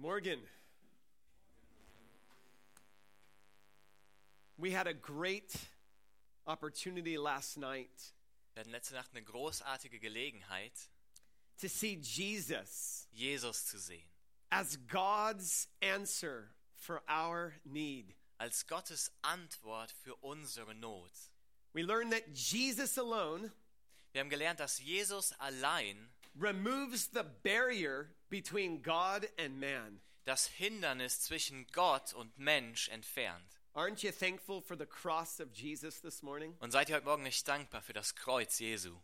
Morgan. We had a great opportunity last night Wir hatten letzte Nacht eine großartige Gelegenheit, to see Jesus Jesus zu sehen. as God's answer for our need. Als Gottes Antwort für unsere Not. We learned that Jesus alone Wir haben gelernt, dass Jesus allein removes the barrier between God and man. das Hindernis zwischen Gott und Mensch entfernt. Aren't you thankful for the cross of Jesus this morning? Und seid ihr heute Morgen nicht dankbar für das Kreuz Jesu?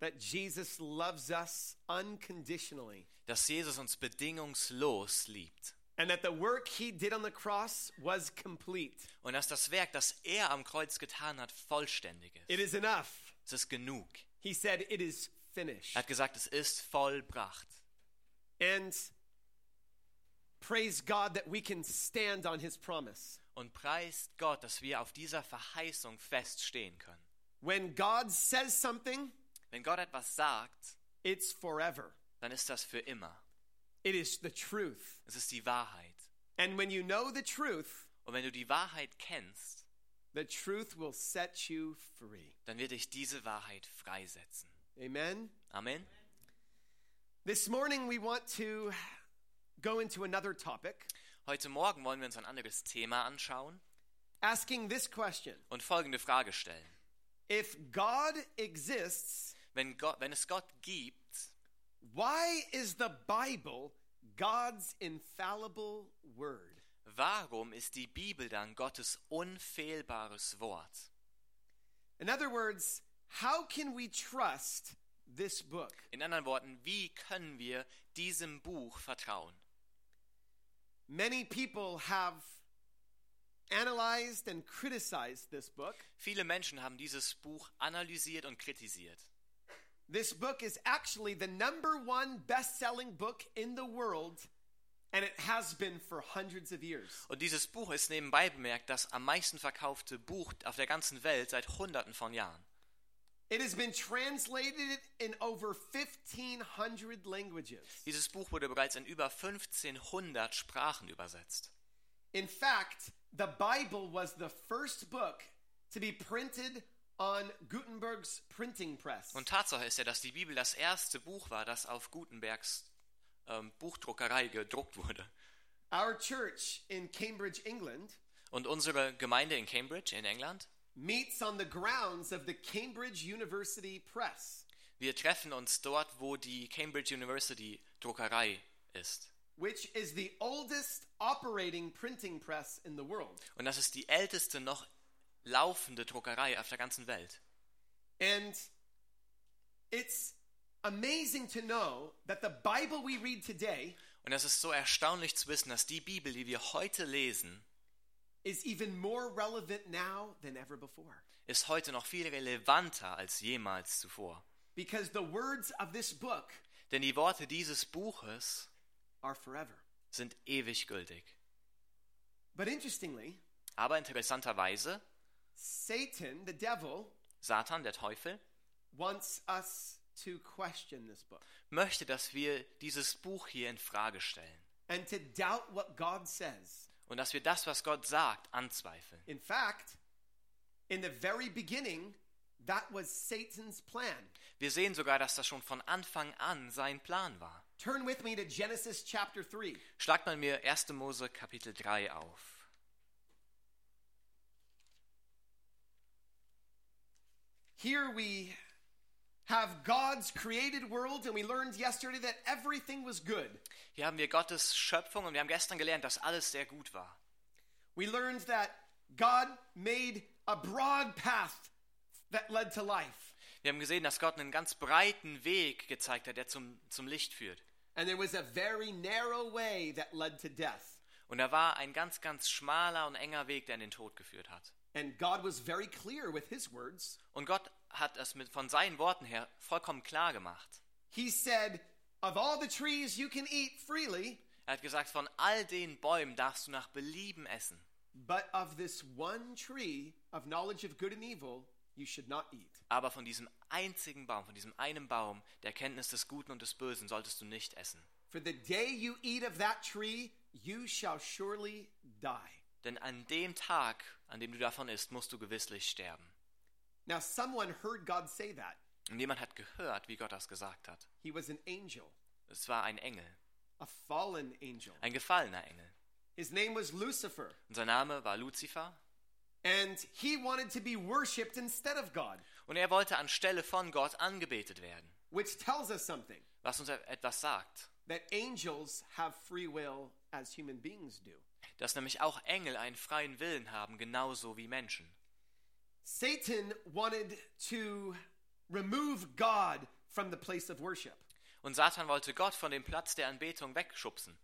That Jesus loves us unconditionally. Dass Jesus uns bedingungslos liebt. And that the work he did on the cross was complete. Und dass das Werk, das er am Kreuz getan hat, vollständig It ist. is enough. Es ist genug. He said, It is finished. Er hat gesagt, es ist vollbracht. And praise God that we can stand on his promise. Und preist Gott, dass wir auf dieser Verheißung feststehen können. When God says something, Wenn Gott etwas sagt, it's forever. dann ist das für immer. It is the truth. Es ist die Wahrheit. And when you know the truth, Und wenn du die Wahrheit kennst, the truth will set you free. dann wird dich diese Wahrheit freisetzen. Amen. Amen. This morning we want to go into another topic, Heute Morgen wollen wir uns ein anderes Thema anschauen asking this question und folgende Frage stellen. If God exists, Wenn, Gott, wenn es Gott gibt, why is the Bible God's infallible word? warum ist die Bibel dann Gottes unfehlbares Wort? In other words, how can we trust this book? In anderen Worten, wie können wir diesem Buch vertrauen? Many people have analyzed and criticized this book. Viele Menschen haben dieses Buch analysiert und kritisiert. This book is actually the number one best selling book in the world, and it has been for hundreds of years. Und dieses Buch ist nebenbei bemerkt das am meisten verkaufte Buch auf der ganzen Welt seit Hunderten von Jahren. It has been translated in over 1,500 languages. Dieses Buch wurde bereits in über 1500 Sprachen übersetzt. In fact, the Bible was the first book to be printed on Gutenberg's printing press. Und Tatsache ist ja, dass die Bibel das erste Buch war, das auf Gutenbergs ähm, Buchdruckerei gedruckt wurde. Our church in Cambridge, England, Und unsere Gemeinde in Cambridge in England, meets on the grounds of the Cambridge University Press, wir treffen uns dort, wo die Cambridge University Druckerei ist. which is the oldest operating printing press in the world. Und das ist die älteste noch laufende Druckerei auf der ganzen Welt. And it's amazing to know that the Bible we read today Und es ist so erstaunlich zu wissen, dass die Bibel, die wir heute lesen, is even more relevant now than ever before. ist heute noch viel relevanter als jemals zuvor. Because the words of this book Denn die Worte dieses Buches are forever. sind ewig gültig. But interestingly, Aber interessanterweise, Satan, the devil, Satan, der Teufel, wants us to question this book möchte, dass wir dieses Buch hier in Frage stellen and to doubt what God says. Und dass wir das, was Gott sagt, anzweifeln. In fact, in the very beginning, that was Satan's plan. Wir sehen sogar, dass das schon von Anfang an sein Plan war. Turn with me to Genesis chapter 3. Schlagt mal mir 1. Mose Kapitel 3 auf. Here we have God's created world, and we learned yesterday that everything was good. Hier haben wir Gottes Schöpfung und wir haben gestern gelernt, dass alles sehr gut war. We learned that God made a broad path that led to life, Wir haben gesehen, dass Gott einen ganz breiten Weg gezeigt hat, der zum, zum Licht führt. and there was a very narrow way that led to death. Und da war ein ganz, ganz schmaler und enger Weg, der in den Tod geführt hat. And God was very clear with his words. Und Gott hat es mit, von seinen Worten her vollkommen klar gemacht. He said, Of all the trees you can eat freely, Er hat gesagt, von all den Bäumen darfst du nach Belieben essen. but of this one tree of knowledge of good and evil you should not eat. Aber von diesem einzigen Baum, von diesem einen Baum der Kenntnis des Guten und des Bösen solltest du nicht essen. For the day you eat of that tree, you shall surely die. Denn an dem Tag, an dem du davon isst, musst du gewisslich sterben. Now, someone heard God say that. Und jemand hat gehört, wie Gott das gesagt hat. He was an angel, Es war ein Engel, a fallen angel. ein gefallener Engel. His name was Lucifer, Und sein Name war Luzifer. and he wanted to be worshiped instead of God, Und er wollte anstelle von Gott angebetet werden. which tells us something Was uns etwas sagt. that angels have free will as human beings do. Dass nämlich auch Engel einen freien Willen haben, genauso wie Menschen. Satan wanted to remove God from the place of worship. Und Satan wollte Gott von dem Platz der Anbetung wegschubsen.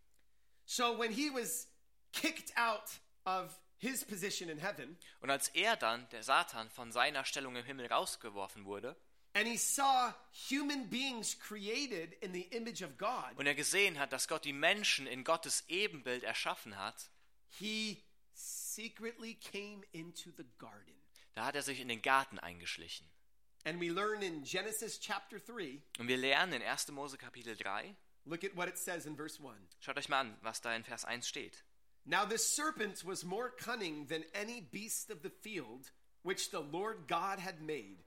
So when he was kicked out of his position in heaven, Und als er dann, der Satan, von seiner Stellung im Himmel rausgeworfen wurde and he saw human beings created in the image of God, und er gesehen hat, dass Gott die Menschen in Gottes Ebenbild erschaffen hat, he secretly came into the garden. Da hat er sich in den Garten eingeschlichen. And we learn in Genesis chapter 3, Und wir lernen in 1. Mose Kapitel 3, look at what it says in verse 1. schaut euch mal an, was da in Vers 1 steht. Now the serpent was more cunning than any beast of the field which the Lord God had made.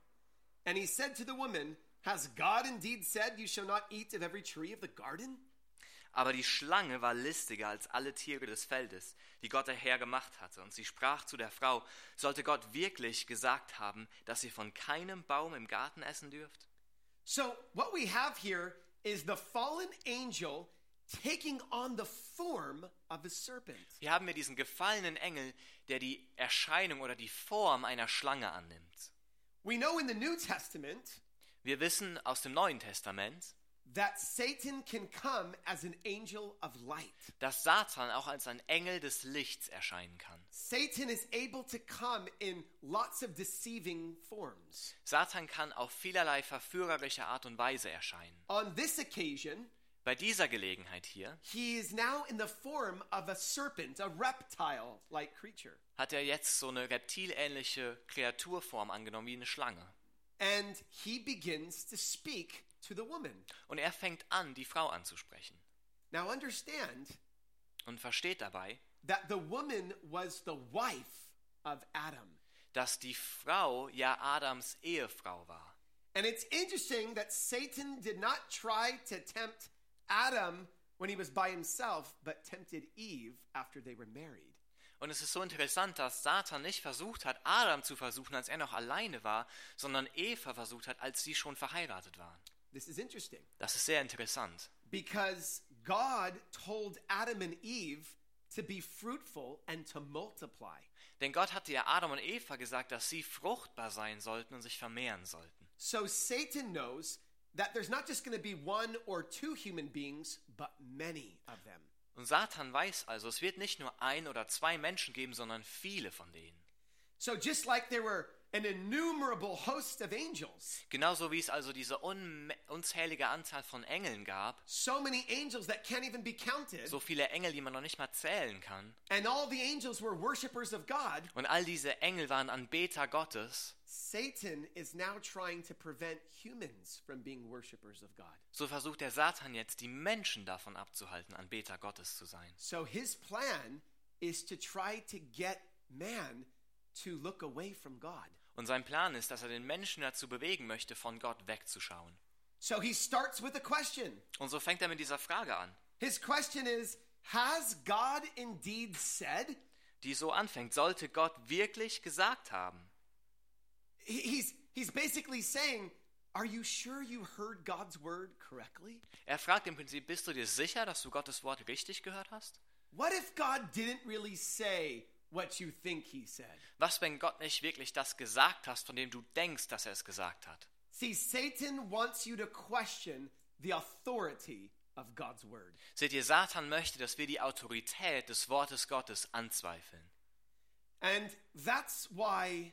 And he said to the woman, Has God indeed said, You shall not eat of every tree of the garden? Aber die Schlange war listiger als alle Tiere des Feldes, die Gott der Herr gemacht hatte. Und sie sprach zu der Frau, sollte Gott wirklich gesagt haben, dass ihr von keinem Baum im Garten essen dürft? So, what we have here is the fallen angel taking on the form of a serpent. Hier haben wir diesen gefallenen Engel, der die Erscheinung oder die Form einer Schlange annimmt. We know in the New Testament Wir wissen aus dem Neuen Testament, that Satan can come as an angel of light. dass Satan auch als ein Engel des Lichts erscheinen kann. Satan is able to come in lots of deceiving forms. Satan kann auf vielerlei verführerische Art und Weise erscheinen. On this occasion, Bei dieser Gelegenheit hier he is now in the form of a serpent, a reptile like creature. hat er jetzt so eine reptilähnliche Kreaturform angenommen wie eine Schlange. And he begins to speak to the woman. Und er fängt an, die Frau anzusprechen. Now, understand Und versteht dabei, that the woman was the wife of Adam. dass die Frau ja Adams Ehefrau war. And it's interesting that Satan did not try to tempt Adam when he was by himself, but tempted Eve after they were married. Und es ist so interessant, dass Satan nicht versucht hat, Adam zu versuchen, als er noch alleine war, sondern Eva versucht hat, als sie schon verheiratet waren. This is interesting Das ist sehr interessant. because God told Adam and Eve to be fruitful and to multiply. Denn Gott hatte ja Adam und Eva gesagt, dass sie fruchtbar sein sollten und sich vermehren sollten. So Satan knows that there's not just going to be one or two human beings, but many of them. Und Satan weiß also, es wird nicht nur ein oder zwei Menschen geben, sondern viele von denen. So just like there were an innumerable host of angels, Genauso wie es also diese unzählige Anzahl von Engeln gab, so many angels that can't even be counted, so viele Engel, die man noch nicht mal zählen kann. and all the angels were worshipers of God, Und all diese Engel waren Anbeter Gottes. Satan is now trying to prevent humans from being worshipers of God. So versucht der Satan jetzt, die Menschen davon abzuhalten, Anbeter Gottes zu sein. So his plan is to try to get man Und sein Plan ist, dass er den Menschen dazu bewegen möchte, von Gott wegzuschauen. So he starts with a question. Und so fängt er mit dieser Frage an, His question is Has God indeed said? die so anfängt, sollte Gott wirklich gesagt haben? He- He's, he's basically saying, Are you sure you heard God's word correctly? Er fragt im Prinzip, bist du dir sicher, dass du Gottes Wort richtig gehört hast? What if God didn't really say what you think he said? Was, wenn Gott nicht wirklich das gesagt hast, von dem du denkst, dass er es gesagt hat? See, Satan wants you to question the authority of God's word. Seht ihr, Satan möchte, dass wir die Autorität des Wortes Gottes anzweifeln. And that's why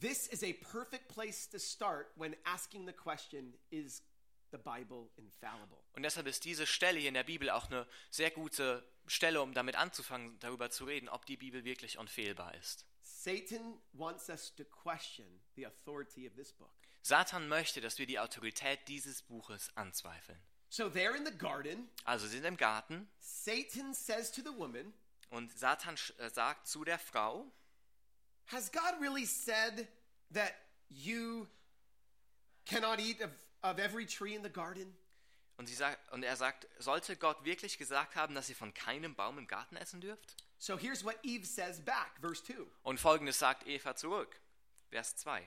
this is a perfect place to start when asking the question Is the Bible infallible? Und deshalb ist diese Stelle hier in der Bibel auch eine sehr gute Stelle, um damit anzufangen, darüber zu reden, ob die Bibel wirklich unfehlbar ist. Satan wants us to question the authority of this book. Satan möchte, dass wir die Autorität dieses Buches anzweifeln. So they're in the garden. Also sie sind im Garten Satan says to the woman, und Satan äh, sagt zu der Frau, Has God really said that you cannot eat of, of every tree in the garden? Und, sagt, und er sagt, sollte Gott wirklich gesagt haben, dass ihr von keinem Baum im Garten essen dürft? So here's what Eve says back, verse 2. Und folgendes sagt Eva zurück, Vers 2.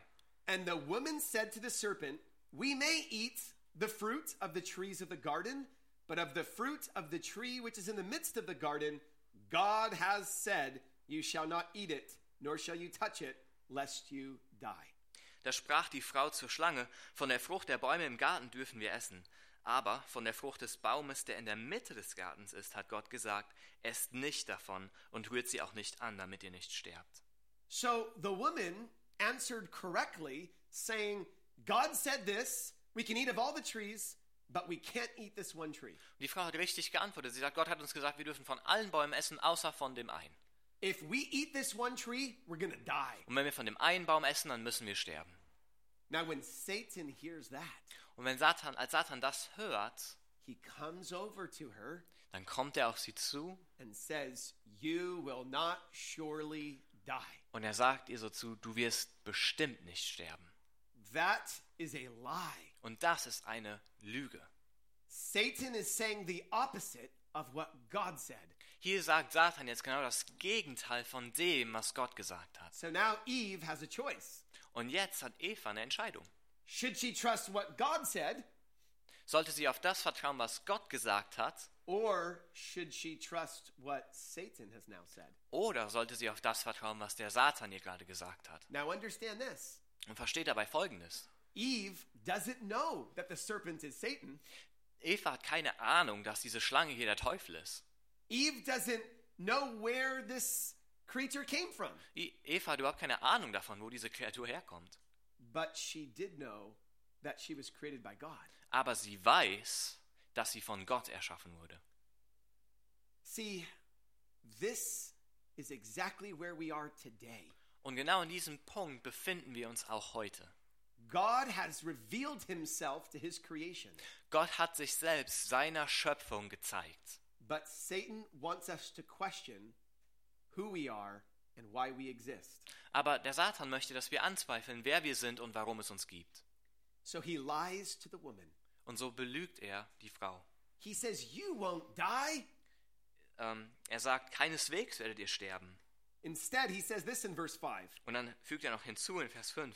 And the woman said to the serpent, We may eat the fruit of the trees of the garden, but of the fruit of the tree which is in the midst of the garden, God has said, You shall not eat it, nor shall you touch it, lest you die. Da sprach die Frau zur Schlange, von der Frucht der Bäume im Garten dürfen wir essen. Aber von der Frucht des Baumes, der in der Mitte des Gartens ist, hat Gott gesagt, esst nicht davon und rührt sie auch nicht an, damit ihr nicht sterbt. So the woman answered correctly, saying, God said this, we can eat of all the trees, but we can't eat this one tree. Und die Frau hat richtig geantwortet. Sie sagt, Gott hat uns gesagt, wir dürfen von allen Bäumen essen, außer von dem einen. If we eat this one tree, we're to die. Und wenn wir von dem einen Baum essen, dann müssen wir sterben. Now, when Satan hears that, Und wenn Satan, als Satan das hört, he comes over to her dann kommt er auf sie zu and says, You will not surely die. und er sagt ihr so zu, du wirst bestimmt nicht sterben. That is a lie. Und das ist eine Lüge. Satan is saying the opposite of what God said. Hier sagt Satan jetzt genau das Gegenteil von dem, was Gott gesagt hat. So now Eve has a choice. Und jetzt hat Eva eine Entscheidung. Should she trust what God said, Sollte sie auf das vertrauen, was Gott gesagt hat, or should she trust what Satan has now said? oder sollte sie auf das vertrauen, was der Satan ihr gerade gesagt hat? Now understand this Und versteht dabei Folgendes. Eve doesn't know that the serpent is Satan. Eva hat keine Ahnung, dass diese Schlange hier der Teufel ist. Eve doesn't know where this creature came from, Eva hat überhaupt keine Ahnung davon, wo diese Kreatur herkommt. But she did know that she was created by God. Aber sie weiß, dass sie von Gott erschaffen wurde. See, this is exactly where we are today. Und genau in diesem Punkt befinden wir uns auch heute. God has revealed himself to his creation, Gott hat sich selbst seiner Schöpfung gezeigt. but Satan wants us to question who we are and why we exist. Aber der Satan möchte, dass wir anzweifeln, wer wir sind und warum es uns gibt. So he lies to the woman. Und so belügt er die Frau. He says, You won't die. Ähm, er sagt, keineswegs werdet ihr sterben. Instead, he says this in verse 5 Und dann fügt er noch hinzu in Vers 5.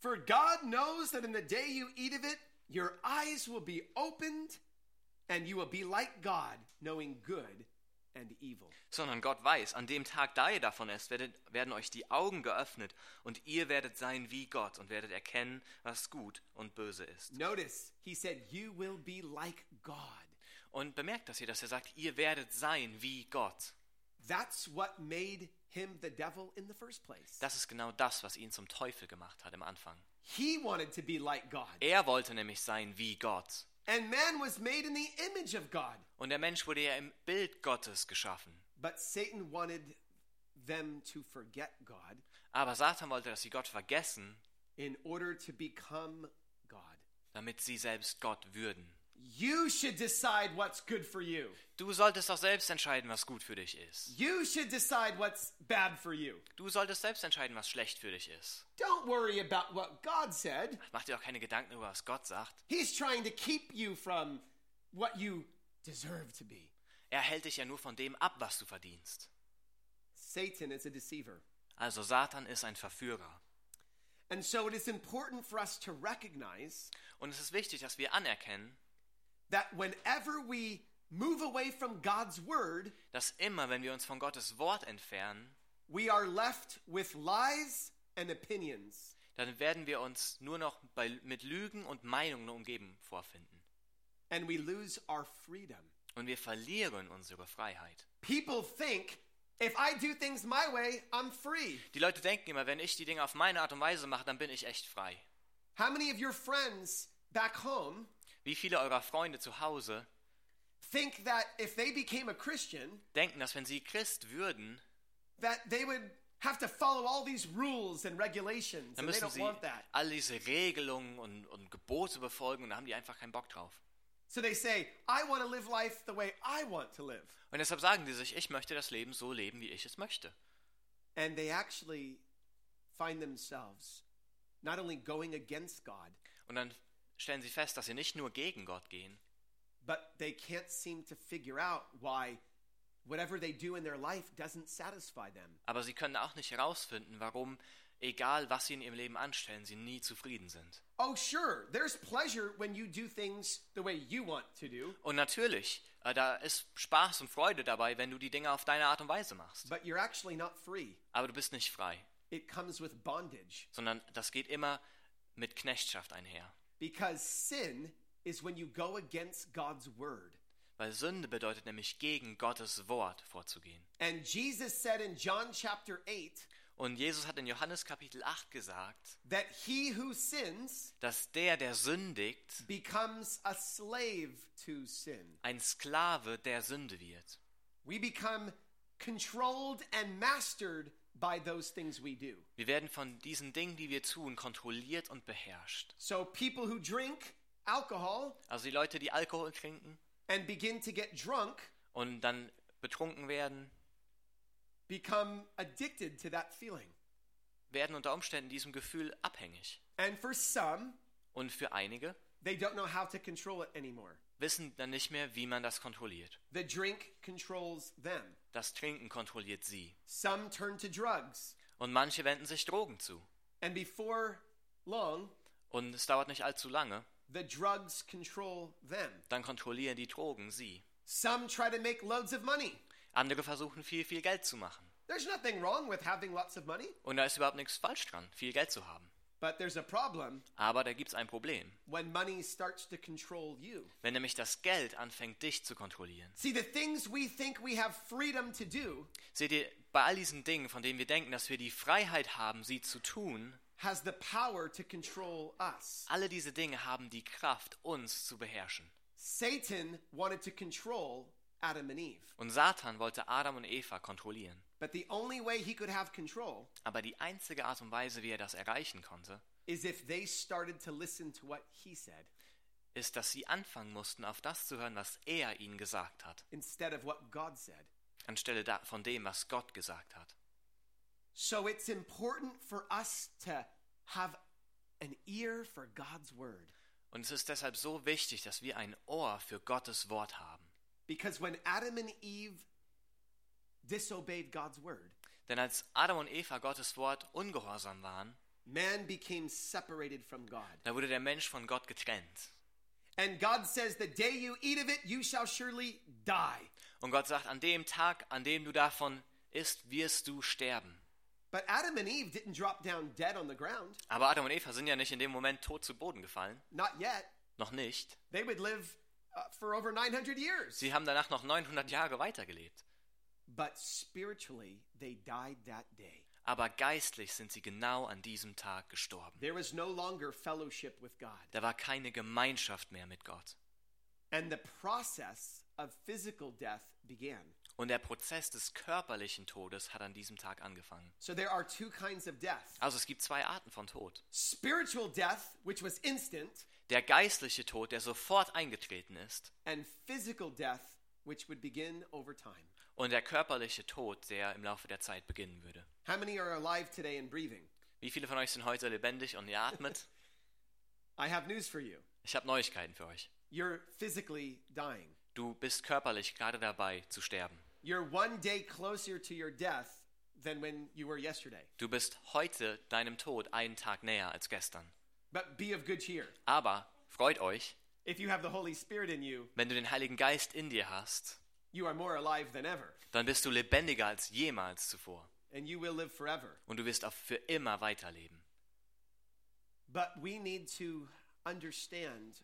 For God knows that in the day you eat of it, your eyes will be opened, and you will be like God, knowing good. Sondern Gott weiß, an dem Tag, da ihr davon esst, werdet, werden euch die Augen geöffnet und ihr werdet sein wie Gott und werdet erkennen, was gut und böse ist. Notice, he said, You will be like God. Und bemerkt das hier, dass er sagt, ihr werdet sein wie Gott. That's what made him the devil in the first place. Das ist genau das, was ihn zum Teufel gemacht hat im Anfang. He wanted to be like God. Er wollte nämlich sein wie Gott. And man was made in the image of God. Und der Mensch wurde ja im Bild Gottes geschaffen. But Satan wanted them to forget God Aber Satan wollte, dass sie Gott vergessen, in order to become God. damit sie selbst Gott würden. You should decide what's good for you. Du solltest doch selbst entscheiden, was gut für dich ist. You should decide what's bad for you. Du solltest selbst entscheiden, was schlecht für dich ist. Don't worry about what God said. Mach dir doch keine Gedanken über, was Gott sagt. He's trying to keep you from what you deserve to be. Er hält dich ja nur von dem ab, was du verdienst. Satan is a deceiver. Also Satan ist ein Verführer. And so it is important for us to recognize Und es ist wichtig, dass wir anerkennen, that whenever we move away from God's word, dass immer, wenn wir uns von Gottes Wort entfernen, we are left with lies and opinions. dann werden wir uns nur noch bei, mit Lügen und Meinungen umgeben vorfinden. And we lose our freedom. Und wir verlieren unsere Freiheit. People think if I do things my way, I'm free. Die Leute denken immer, wenn ich die Dinge auf meine Art und Weise mache, dann bin ich echt frei. How many of your friends back home Wie viele eurer Freunde zu Hause think that if they became a Christian, denken, dass wenn sie Christ würden, that they would have to follow all these rules and regulations, dann and they don't sie want that. all diese Regelungen und, und Gebote befolgen und da haben die einfach keinen Bock drauf. So they say, I want to live life the way I want to live. Und deshalb sagen die sich, ich möchte das Leben so leben, wie ich es möchte. And they actually find themselves not only going against God, Und dann stellen sie fest, dass sie nicht nur gegen Gott gehen, but they can't seem to figure out why whatever they do in their life doesn't satisfy them. aber sie können auch nicht herausfinden, warum, egal was sie in ihrem Leben anstellen, sie nie zufrieden sind. Oh, sure, there's pleasure when you do things the way you want to do, Und natürlich, äh, da ist Spaß und Freude dabei, wenn du die Dinge auf deine Art und Weise machst. but you're actually not free. Aber du bist nicht frei, It comes with bondage sondern das geht immer mit Knechtschaft einher. Because sin is when you go against God's word. Weil Sünde bedeutet nämlich gegen Gottes Wort vorzugehen. And Jesus said in John chapter 8 Und Jesus hat in Johannes Kapitel 8 gesagt, that he who sins dass der, der sündigt, becomes a slave to sin. ein Sklave der Sünde wird. We become controlled and mastered by those things we do. Wir werden von diesen Dingen, die wir tun, kontrolliert und beherrscht. So people who drink alcohol Also die Leute, die Alkohol trinken and begin to get drunk und dann betrunken werden, become addicted to that feeling. werden unter Umständen diesem Gefühl abhängig. And for some, Und für einige they don't know how to control it anymore. wissen dann nicht mehr, wie man das kontrolliert. The drink controls them. Das Trinken kontrolliert sie. Some turn to drugs. Und manche wenden sich Drogen zu. And before long, Und es dauert nicht allzu lange, the drugs control them. dann kontrollieren die Drogen sie. Some try to make loads of money. Andere versuchen viel, viel Geld zu machen. There's nothing wrong with having lots of money, Und da ist überhaupt nichts falsch dran, viel Geld zu haben. But there's a problem Aber da gibt es ein Problem. when money starts to control you. Wenn nämlich das Geld anfängt, dich zu kontrollieren. See, the things we think we have freedom to do Seht ihr, bei all diesen Dingen, von denen wir denken, dass wir die Freiheit haben, sie zu tun, has the power to control us. alle diese Dinge haben die Kraft, uns zu beherrschen. Satan wanted to control Adam and Eve, Und Satan wollte Adam und Eva kontrollieren. But the only way he could have control Aber die einzige Art und Weise, wie er das erreichen konnte, is if they started to listen to what he said ist, dass sie anfangen mussten, auf das zu hören, was er ihnen gesagt hat, instead of what God said. anstelle da- von dem, was Gott gesagt hat. So it's important for us to have an ear for God's word. Und es ist deshalb so wichtig, dass wir ein Ohr für Gottes Wort haben. Because when Adam and Eve disobeyed God's word, Denn als Adam und Eva Gottes Wort ungehorsam waren, man became separated from God. da wurde der Mensch von Gott getrennt. And God says, The day you eat of it, you shall surely die. Und Gott sagt, an dem Tag, an dem du davon isst, wirst du sterben. But Adam and Eve didn't drop down dead on the ground. Aber Adam und Eva sind ja nicht in dem Moment tot zu Boden gefallen. Not yet. Noch nicht. They would live uh, for over 900 years. Sie haben danach noch 900 Jahre weitergelebt. But spiritually, they died that day. Aber geistlich sind sie genau an diesem Tag gestorben. There was no longer fellowship with God. Da war keine Gemeinschaft mehr mit Gott. And the process of physical death began. Und der Prozess des körperlichen Todes hat an diesem Tag angefangen. So there are two kinds of death Also es gibt zwei Arten von Tod. spiritual death, which was instant, Der geistliche Tod, der sofort eingetreten ist, and physical death, which would begin over time. Und der körperliche Tod, der im Laufe der Zeit beginnen würde. How many are alive today and breathing? Wie viele von euch sind heute lebendig und ihr atmet? I have news for you. Ich habe Neuigkeiten für euch. You're physically dying. Du bist körperlich gerade dabei zu sterben. You're one day closer to your death than when you were yesterday. Du bist heute deinem Tod einen Tag näher als gestern. But be of good cheer. Aber freut euch, If you have the Holy Spirit in you, wenn du den Heiligen Geist in dir hast, dann bist du lebendiger als jemals zuvor. and you will live forever. Und du wirst auch für immer weiterleben. But we need to understand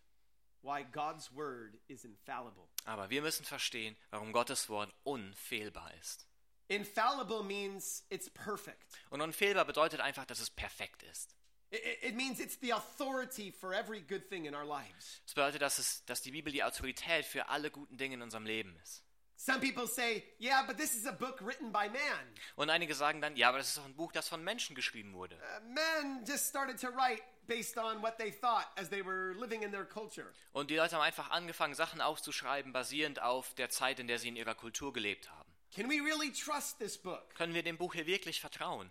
why God's word is infallible. Aber wir müssen verstehen, warum Gottes Wort unfehlbar ist. Infallible means it's perfect. Und unfehlbar bedeutet einfach, dass es perfekt ist. It, means it's the authority for every good thing in our lives. Das bedeutet, dass, es, dass die Bibel die Autorität für alle guten Dinge in unserem Leben ist. Some people say, yeah, but this is a book written by man. Und einige sagen dann, ja, aber das ist doch ein Buch, das von Menschen geschrieben wurde. Uh, men just started to write based on what they thought as they were living in their culture. Und die Leute haben einfach angefangen, Sachen aufzuschreiben, basierend auf der Zeit, in der sie in ihrer Kultur gelebt haben. Can we really trust this book? Können wir dem Buch hier wirklich vertrauen?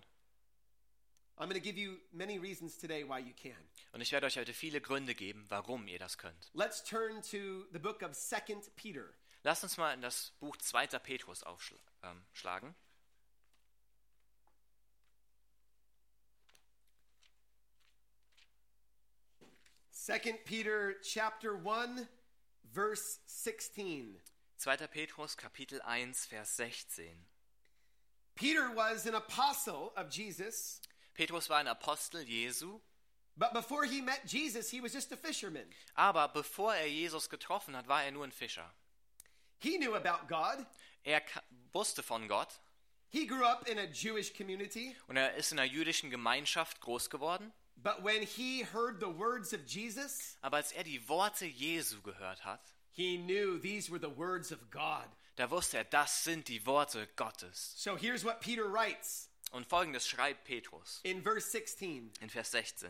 I'm going to give you many reasons today why you can. Und ich werde euch heute viele Gründe geben, warum ihr das könnt. Let's turn to the book of 2 Peter. Lasst uns mal in das Buch 2. Petrus aufschlagen. Ähm, 2 Peter chapter 1 verse 16. 2. Petrus Kapitel 1 Vers 16. Peter was an apostle of Jesus, Petrus war ein Apostel Jesu, but before he met Jesus, he was just a fisherman. aber bevor er Jesus getroffen hat, war er nur ein Fischer. He knew about God. Er wusste von Gott He grew up in a Jewish community, und er ist in einer jüdischen Gemeinschaft groß geworden. but when he heard the words of Jesus, Aber als er die Worte Jesu gehört hat, he knew these were the words of God. da wusste er, das sind die Worte Gottes. So here's what Peter writes Und folgendes schreibt Petrus in verse 16. in Vers 16.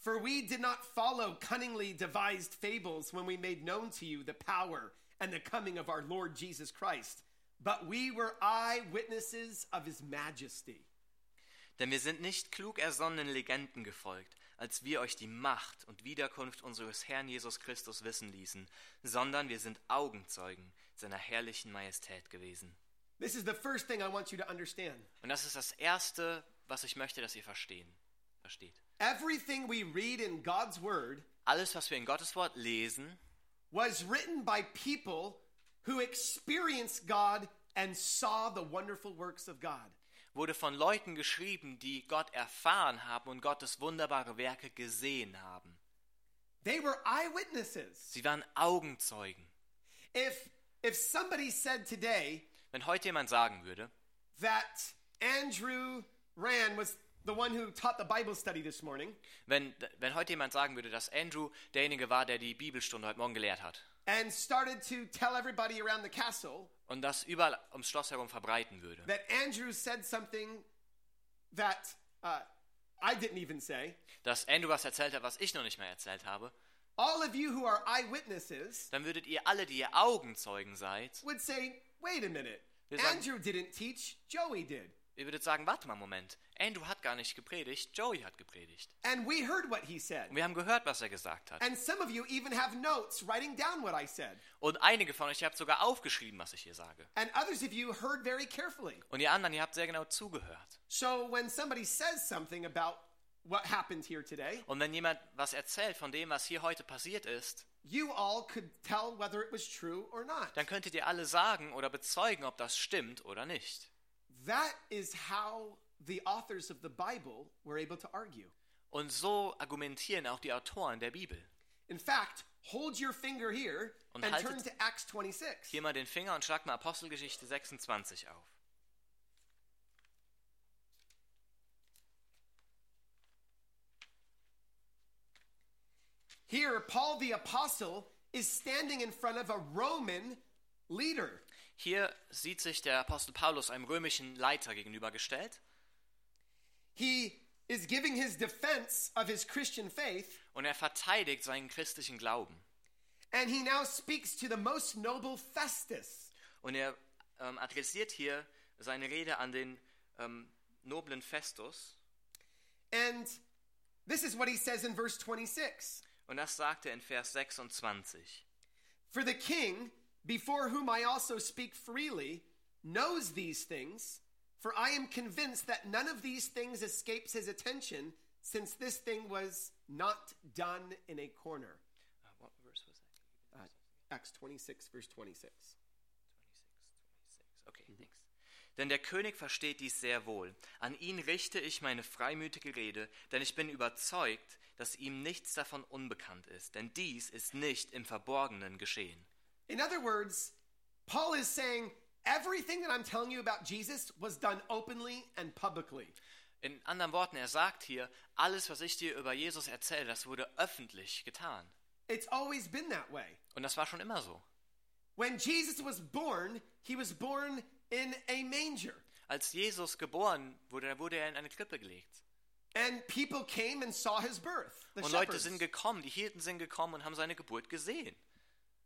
For we did not follow cunningly devised fables when we made known to you the power and the coming of our Lord Jesus Christ, but we were eyewitnesses of his majesty. Denn wir sind nicht klug ersonnenen Legenden gefolgt, als wir euch die Macht und Wiederkunft unseres Herrn Jesus Christus wissen ließen, sondern wir sind Augenzeugen seiner herrlichen Majestät gewesen. This is the first thing I want you to understand. Und das ist das Erste, was ich möchte, dass ihr verstehen. Versteht. Everything we read in God's word Alles, was wir in Gottes Wort lesen, was written by people who experienced God and saw the wonderful works of God. wurde von Leuten geschrieben, die Gott erfahren haben und Gottes wunderbare Werke gesehen haben. They were eyewitnesses. Sie waren Augenzeugen. If if somebody said today Wenn heute jemand sagen würde, that Andrew Rand was the one who taught the Bible study this morning, wenn, wenn heute jemand sagen würde, dass Andrew derjenige war, der die Bibelstunde heute Morgen gelehrt hat. And started to tell everybody around the castle und das überall ums Schloss herum verbreiten würde, that Andrew said something that uh, I didn't even say, dass Andrew was erzählt hat, was ich noch nicht mehr erzählt habe, all of you who are eyewitnesses dann würdet ihr alle, die ihr Augenzeugen seid, would say, wait a minute, Wir sagen- Andrew didn't teach, Joey did. ihr würdet sagen, warte mal einen Moment, Andrew hat gar nicht gepredigt, Joey hat gepredigt. And we heard what he said. Und wir haben gehört, was er gesagt hat. And some of you even have notes writing down what I said. Und einige von euch, habt sogar aufgeschrieben, was ich hier sage. And others of you heard very carefully. Und ihr anderen, ihr habt sehr genau zugehört. So when somebody says something about what happened here today, Und wenn jemand was erzählt von dem, was hier heute passiert ist, you all could tell whether it was true or not. dann könntet ihr alle sagen oder bezeugen, ob das stimmt oder nicht. That is how the authors of the Bible were able to argue. Und so argumentieren auch die Autoren der Bibel. In fact, hold your finger here Und and turn to Acts 26. Hier mal den Finger und schlag mal Apostelgeschichte 26 auf. Here, Paul the apostle is standing in front of a Roman leader. Hier sieht sich der Apostel Paulus einem römischen Leiter gegenübergestellt He is giving his defense of his Christian faith, und er verteidigt seinen christlichen Glauben. and he now speaks to the most noble Festus. Und er ähm, adressiert hier seine Rede an den ähm, noblen Festus. And this is what he says in verse 26 Und das sagt er in Vers 26. For the king, before whom I also speak freely, knows these things, for I am convinced that none of these things escapes his attention, since this thing was not done in a corner. Uh, what verse was that? Uh, Acts 26, verse 26. 26. Okay, thanks. Denn der König versteht dies sehr wohl. An ihn richte ich meine freimütige Rede, denn ich bin überzeugt, dass ihm nichts davon unbekannt ist, denn dies ist nicht im Verborgenen geschehen. In other words, Paul is saying everything that I'm telling you about Jesus was done openly and publicly. In anderen Worten, er sagt hier, alles, was ich dir über Jesus erzähle, das wurde öffentlich getan. It's always been that way. Und das war schon immer so. When Jesus was born, he was born in a manger. Als Jesus geboren wurde, wurde er in eine Krippe gelegt. And people came and saw his birth. The Und Leute shepherds. sind gekommen, die Hirten sind gekommen und haben seine Geburt gesehen.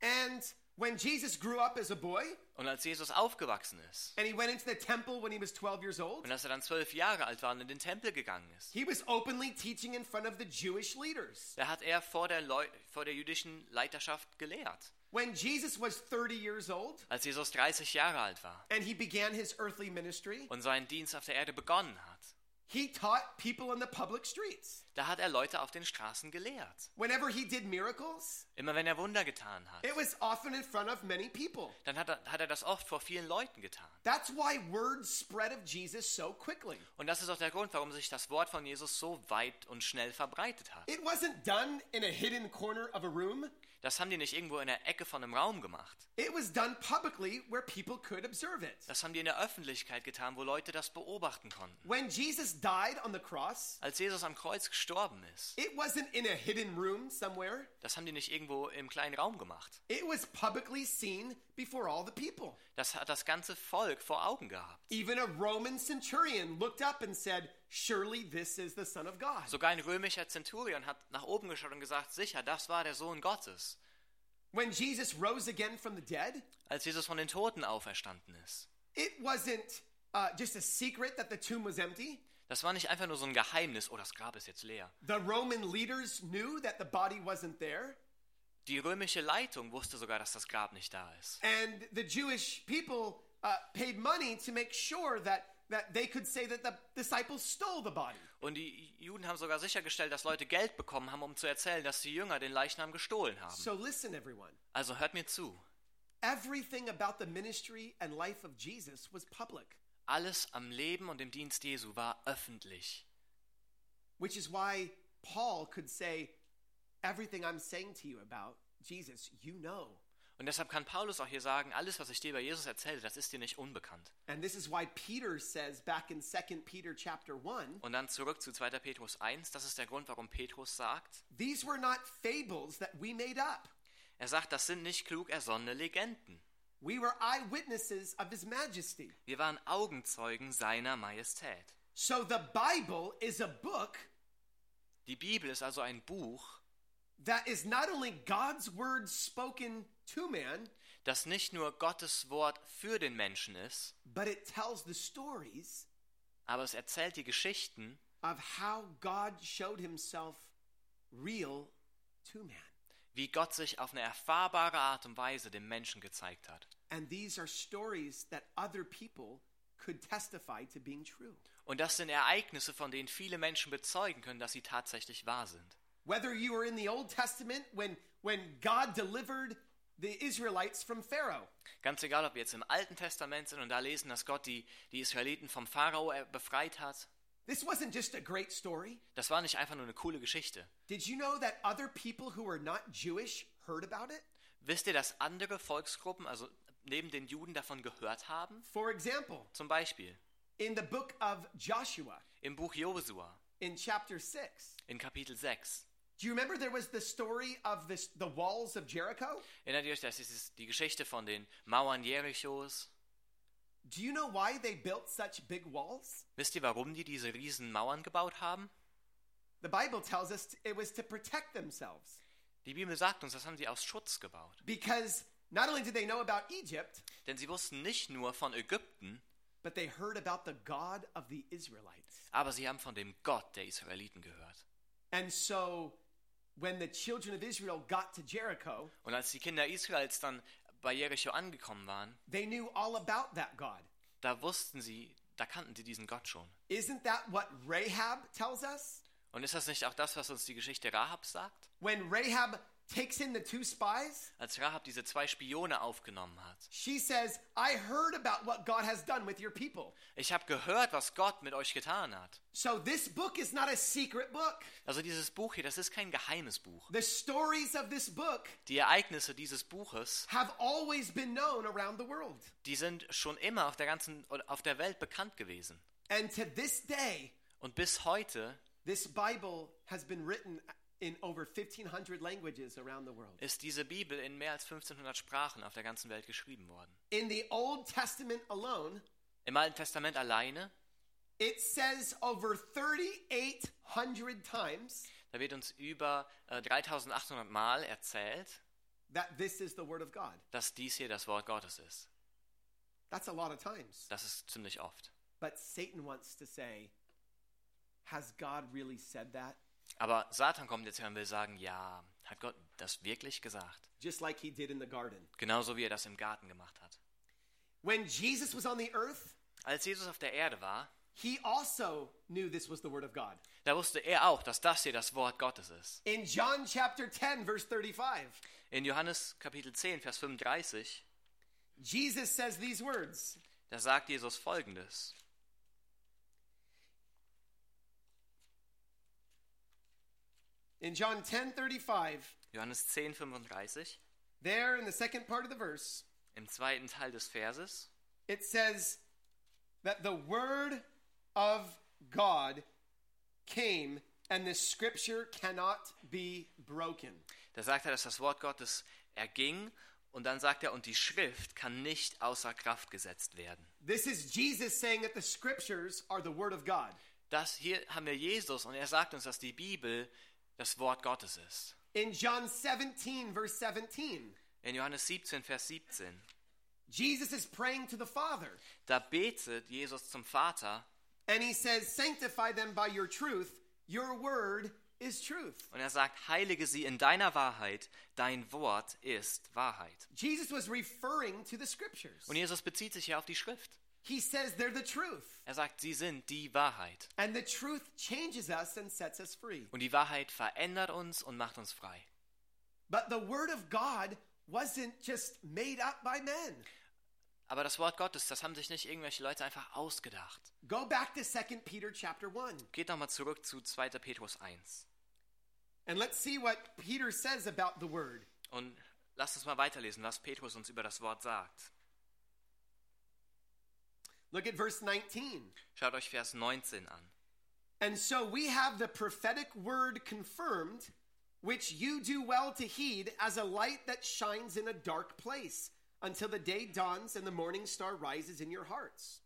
And when Jesus grew up as a boy, Und als Jesus aufgewachsen ist and he went into the temple when he was 12 years old, und als er dann zwölf Jahre alt war und in den Tempel gegangen ist, he was openly teaching in front of the Jewish leaders. da hat er vor der, Leu vor der jüdischen Leiterschaft gelehrt. When Jesus was 30 years old Als Jesus 30 Jahre alt war and he began his earthly ministry, und seinen Dienst auf der Erde begonnen hat, he taught people in the public streets. Da hat er Leute auf den Straßen gelehrt. Whenever he did miracles, Immer wenn er Wunder getan hat, it was often in front of many people. dann hat er, hat er das oft vor vielen Leuten getan. That's why word spread of Jesus so quickly. Und das ist auch der Grund, warum sich das Wort von Jesus so weit und schnell verbreitet hat. It wasn't done in a hidden corner of a room. Das haben die nicht irgendwo in der Ecke von einem Raum gemacht. It was done publicly where people could observe it. Das haben die in der Öffentlichkeit getan, wo Leute das beobachten konnten. When Jesus died on the cross, Als Jesus am Kreuz gestorben ist, it wasn't in a hidden room somewhere. das haben die nicht irgendwo im kleinen Raum gemacht. It was publicly seen before all the people. Das hat das ganze Volk vor Augen gehabt. Even a Roman centurion looked up and said, Surely this is the Son of God. Sogar ein römischer Zenturion hat nach oben geschaut und gesagt, sicher, das war der Sohn Gottes. When Jesus rose again from the dead, Als Jesus von den Toten auferstanden ist. it wasn't uh, just a secret that the tomb was empty. Das war nicht einfach nur so ein Geheimnis, oh, das Grab ist jetzt leer. The Roman leaders knew that the body wasn't there. Die römische Leitung wusste sogar, dass das Grab nicht da ist. And the Jewish people uh, paid money to make sure that, that they could say that the disciples stole the body. Und die Juden haben sogar sichergestellt, dass Leute Geld bekommen haben, um zu erzählen, dass die Jünger den Leichnam gestohlen haben. So listen, everyone. Also hört mir zu. Everything about the ministry and life of Jesus was public, Alles am Leben und im Dienst Jesu war öffentlich. which is why Paul could say, Everything I'm saying to you about Jesus, you know. Und deshalb kann Paulus auch hier sagen, alles, was ich dir über Jesus erzähle, das ist dir nicht unbekannt. And this is why Peter says back in 2 Peter chapter 1, Und dann zurück zu 2. Petrus 1, das ist der Grund, warum Petrus sagt, these were not fables that we made up. er sagt, das sind nicht klug ersonnene Legenden. We were eyewitnesses of his majesty. Wir waren Augenzeugen seiner Majestät. So the Bible is a book Die Bibel ist also ein Buch, that is not only God's word spoken to man, das nicht nur Gottes Wort für den Menschen ist, but it tells the stories aber es erzählt die Geschichten, of how God showed himself real to man. Wie Gott sich auf eine erfahrbare Art und Weise dem Menschen gezeigt hat. And these are stories that other people could testify to being true. Und das sind Ereignisse, von denen viele Menschen bezeugen können, dass sie tatsächlich wahr sind. Whether you were in the Old Testament when, when God delivered the Israelites from Pharaoh, Ganz egal, ob wir jetzt im Alten Testament sind und da lesen, dass Gott die, die Israeliten vom Pharao äh, befreit hat. This wasn't just a great story. Das war nicht einfach nur eine coole Geschichte. Did you know that other people who were not Jewish heard about it? Wisst ihr, dass andere Volksgruppen, also neben den Juden, davon gehört haben? For example, Zum Beispiel in the book of Joshua, im Buch Josua in chapter 6, in Kapitel 6. do you remember there was the story of this, the walls of Jericho? Erinnert ihr euch, das ist die Geschichte von den Mauern Jerichos? Do you know why they built such big walls? Wisst ihr, warum die diese riesen Mauern gebaut haben? The Bible tells us it was to protect themselves. Die Bibel sagt uns, das haben sie aus Schutz gebaut. Because not only did they know about Egypt, Denn sie wussten nicht nur von Ägypten, but they heard about the God of the Israelites. aber sie haben von dem Gott der Israeliten gehört. And so when the children of Israel got to Jericho, Und als die Kinder Israels dann bei Jericho angekommen waren, they knew all about that God. da wussten sie, da kannten sie diesen Gott schon. Isn't that what Rahab tells us? Und ist das nicht auch das, was uns die Geschichte Rahab sagt? When Rahab takes in the two spies, Als Rahab diese zwei Spione aufgenommen hat. she says, I heard about what God has done with your people. Ich habe gehört, was Gott mit euch getan hat. So this book is not a secret book. Also dieses Buch hier, das ist kein geheimes Buch. The stories of this book Die Ereignisse dieses Buches, have always been known around the world. die sind schon immer auf der ganzen auf der Welt bekannt gewesen. And to this day, Und bis heute this Bible has been written in over 1,500 languages around the world. ist diese Bibel in mehr als 1500 Sprachen auf der ganzen Welt geschrieben worden. In the Old Testament alone, Im Alten Testament alleine, it says over 3,800 times da wird uns über äh, 3800 Mal erzählt, that this is the Word of God. dass dies hier das Wort Gottes ist. That's a lot of times. Das ist ziemlich oft. But Satan wants to say, Has God really said that? Aber Satan kommt jetzt her und will sagen, ja, hat Gott das wirklich gesagt? Just like he did in the garden. Genauso wie er das im Garten gemacht hat. When Jesus was on the earth, Als Jesus auf der Erde war, he also knew this was the Word of God. da wusste er auch, dass das hier das Wort Gottes ist. In John chapter 10, verse 35, In Johannes Kapitel 10, Vers 35, Jesus says these words da sagt Jesus folgendes. In John 10 35, Johannes 10, 35, there in the second part of the verse, im zweiten Teil des Verses, it says that the Word of God came and the scripture cannot be broken. da sagt er, dass das Wort Gottes erging und dann sagt er, und die Schrift kann nicht außer Kraft gesetzt werden. This is Jesus saying that the scriptures are the Word of God. Das hier haben wir Jesus und er sagt uns, dass die Bibel das Wort Gottes ist. In John 17, verse 17, In Johannes 17, Vers 17, Jesus is praying to the Father da betet Jesus zum Vater and he says, Sanctify them by your truth. Your word is truth. und er sagt, heilige sie in deiner Wahrheit, dein Wort ist Wahrheit. Jesus was referring to the scriptures. Und Jesus bezieht sich hier auf die Schrift. He says they're the truth. Er sagt, sie sind die Wahrheit. And the truth changes us and sets us free. Und die Wahrheit verändert uns und macht uns frei. But the word of God wasn't just made up by men. Aber das Wort Gottes, das haben sich nicht irgendwelche Leute einfach ausgedacht. Go back to 2 Peter chapter 1 Geht nochmal zurück zu 2. Petrus 1. and let's see what Peter says about the word. Und lasst uns mal weiterlesen, was Petrus uns über das Wort sagt. Look at verse 19. Schaut euch Vers 19 an. And so we have the prophetic word confirmed, which you do well to heed as a light that shines in a dark place until the day dawns and the morning star rises in your hearts.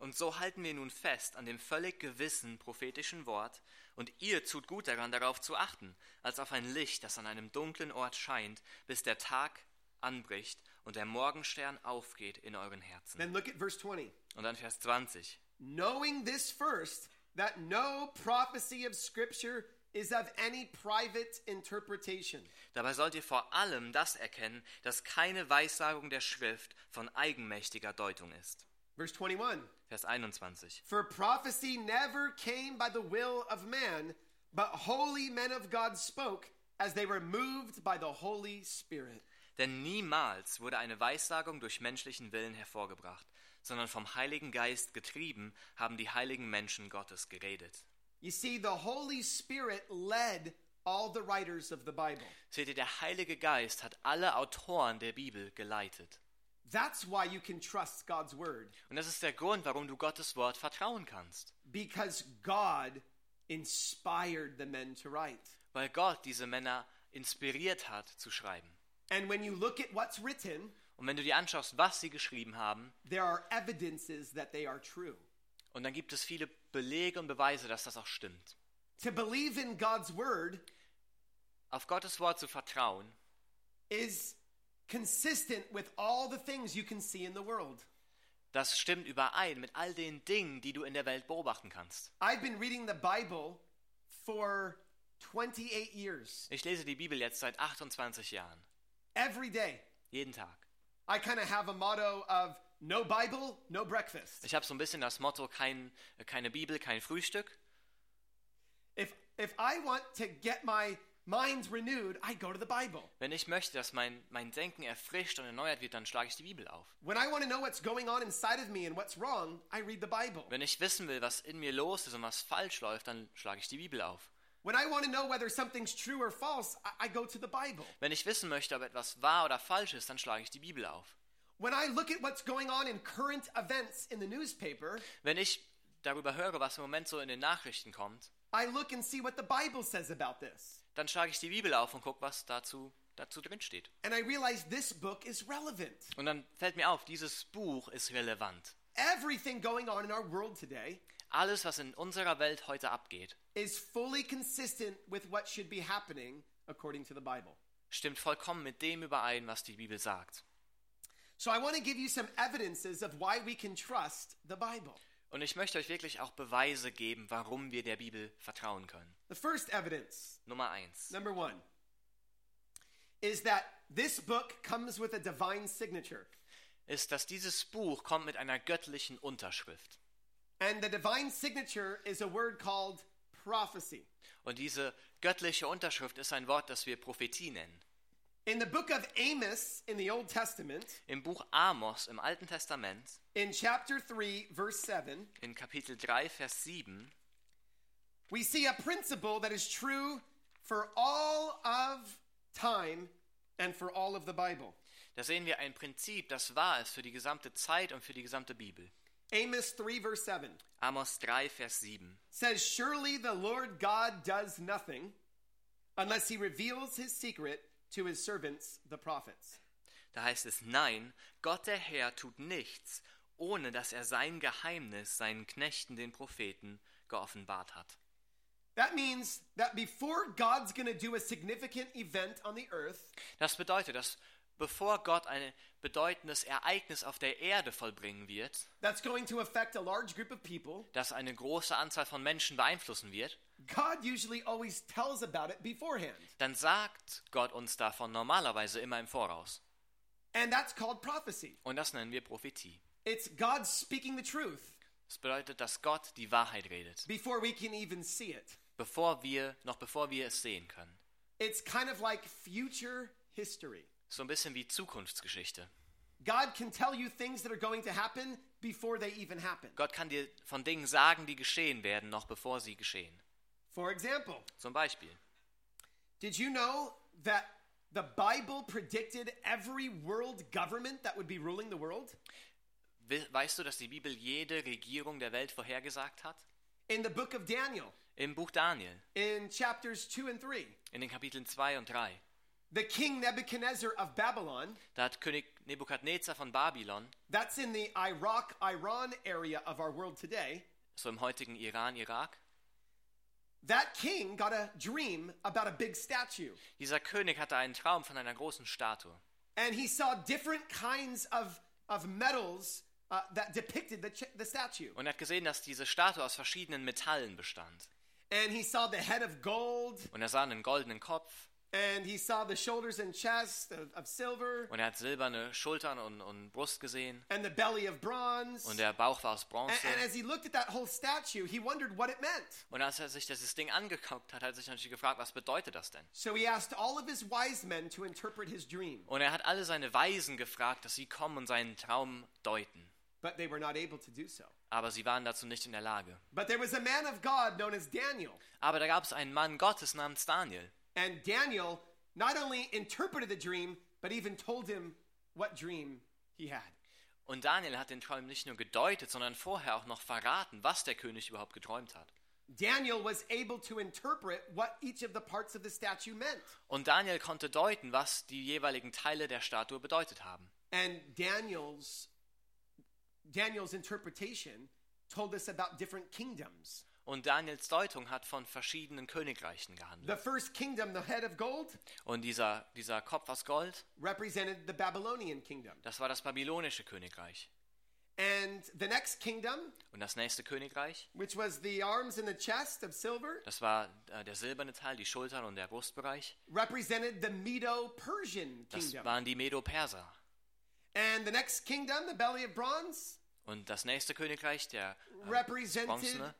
Und so halten wir nun fest an dem völlig gewissen prophetischen Wort, und ihr tut gut daran, darauf zu achten, als auf ein Licht, das an einem dunklen Ort scheint, bis der Tag anbricht und der Morgenstern aufgeht in euren Herzen. Then look at verse 20. Und dann Vers 20. Knowing this first, that no prophecy of Scripture is of any private interpretation. Dabei sollt ihr vor allem das erkennen, dass keine Weissagung der Schrift von eigenmächtiger Deutung ist. Verse 21. Vers 21. For prophecy never came by the will of man, but holy men of God spoke as they were moved by the Holy Spirit. Denn niemals wurde eine Weissagung durch menschlichen Willen hervorgebracht, sondern vom Heiligen Geist getrieben haben die heiligen Menschen Gottes geredet. You see, the Holy Spirit led all the writers of the Bible. Seht ihr, der Heilige Geist hat alle Autoren der Bibel geleitet. That's why you can trust God's word, Und das ist der Grund, warum du Gottes Wort vertrauen kannst. because God inspired the men to write. Weil Gott diese Männer inspiriert hat zu schreiben. And when you look at what's written, Und wenn du dir anschaust, was sie geschrieben haben, there are evidences that they are true. und dann gibt es viele Belege und Beweise, dass das auch stimmt. To believe in God's word Auf Gottes Wort zu vertrauen, is consistent with all the things you can see in the world. das stimmt überein mit all den Dingen, die du in der Welt beobachten kannst. I've been reading the Bible for 28 years, Ich lese die Bibel jetzt seit 28 Jahren. Every day. Jeden Tag. I kind of have a motto of no Bible, no breakfast. Ich habe so ein bisschen das Motto, kein, keine Bibel, kein Frühstück. If if I want to get my mind renewed, I go to the Bible. Wenn ich möchte, dass mein, mein Denken erfrischt und erneuert wird, dann schlage ich die Bibel auf. When I want to know what's going on inside of me and what's wrong, I read the Bible. Wenn ich wissen will, was in mir los ist und was falsch läuft, dann schlage ich die Bibel auf. Wenn ich wissen möchte, ob etwas wahr oder falsch ist, dann schlage ich die Bibel auf. Wenn ich darüber höre, was im Moment so in den Nachrichten kommt. Dann schlage ich die Bibel auf und gucke, was dazu, dazu drin steht. Und dann fällt mir auf, dieses Buch ist relevant. Everything going on in our world today Alles, was in unserer Welt heute abgeht, is fully consistent with what should be happening according to the Bible. stimmt vollkommen mit dem überein, was die Bibel sagt. So I want to give you some evidences of why we can trust the Bible. Und ich möchte euch wirklich auch Beweise geben, warum wir der Bibel vertrauen können. The first evidence, Nummer eins. number one, is that this book comes with a divine signature. ist, dass dieses Buch kommt mit einer göttlichen Unterschrift. And the divine signature is a word called prophecy. Und diese göttliche Unterschrift ist ein Wort, das wir Prophetie nennen. In the book of Amos in the Old Testament, Im Buch Amos im Alten Testament, in chapter 3, verse 7, in Kapitel 3, Vers 7, we see a principle that is true for all of time and for all of the Bible. da sehen wir ein Prinzip, das wahr ist für die gesamte Zeit und für die gesamte Bibel. Amos 3, verse 7 Amos 3, Vers 7. says, Surely the Lord God does nothing unless he reveals his secret to his servants, the prophets. Da heißt es, nein, Gott der Herr tut nichts, ohne dass er sein Geheimnis seinen Knechten, den Propheten, geoffenbart hat. That means that before God's going to do a significant event on the earth, Das bedeutet, dass bevor Gott ein bedeutendes Ereignis auf der Erde vollbringen wird, that's going to affect a large group of people, das eine große Anzahl von Menschen beeinflussen wird, God usually always tells about it beforehand. dann sagt Gott uns davon normalerweise immer im Voraus. And that's called prophecy. Und das nennen wir Prophetie. It's God speaking the truth Das bedeutet, dass Gott die Wahrheit redet, before we can even see it. bevor wir, noch bevor wir es sehen können. It's kind of like future history. So ein bisschen wie Zukunftsgeschichte. God can tell you things that are going to happen before they even happen. Gott kann dir von Dingen sagen, die geschehen werden, noch bevor sie geschehen. For example, Zum Beispiel, did you know that the Bible predicted every world government that would be ruling the world? we- weißt du, dass die Bibel jede Regierung der Welt vorhergesagt hat? In the book of Daniel, Im Buch Daniel, in chapters 2 and 3, in den Kapiteln 2 und 3. the king Nebuchadnezzar of Babylon, Da hat König Nebukadnezar von Babylon, that's in the Iraq Iran area of our world today, so im heutigen Iran, Irak, that king got a dream about a big statue. dieser König hatte einen Traum von einer großen Statue. And he saw different kinds of, of metals uh, that depicted the, the statue. Und er hat gesehen, dass diese Statue aus verschiedenen Metallen bestand. And he saw the head of gold, Und er sah einen goldenen Kopf and he saw the shoulders and chest of, of silver, und er hat silberne Schultern und, und Brust gesehen and the belly of bronze. und der Bauch war aus And, Bronze. and as he looked at that whole statue, he wondered what it meant. Und als er sich dieses Ding angeguckt hat, hat er sich natürlich gefragt, was bedeutet das denn? So he asked all of his wise men to interpret his dream, Und er hat alle seine Weisen gefragt, dass sie kommen und seinen Traum deuten. but they were not able to do so. Aber sie waren dazu nicht in der Lage. But there was a man of God known as Daniel. Aber da gab es einen Mann Gottes namens Daniel. And Daniel not only interpreted the dream, but even told him what dream he had. Und Daniel hat den Traum nicht nur gedeutet, sondern vorher auch noch verraten, was der König überhaupt geträumt hat. Daniel was able to interpret what each of the parts of the statue meant. Und Daniel konnte deuten, was die jeweiligen Teile der Statue bedeutet haben. And Daniel's Daniel's interpretation told us about different kingdoms. Und Daniels Deutung hat von verschiedenen Königreichen gehandelt. The first kingdom, the head of gold, Und dieser, dieser Kopf aus Gold, represented the Babylonian kingdom. das war das babylonische Königreich. And the next kingdom, Und das nächste Königreich, which was the arms and the chest of silver, das war äh, der silberne Teil, die Schultern und der Brustbereich. represented the Medo-Persian Das kingdom. waren die Medo-Perser. And the next kingdom, the belly of bronze, Und das nächste Königreich, der äh, represented bronzene,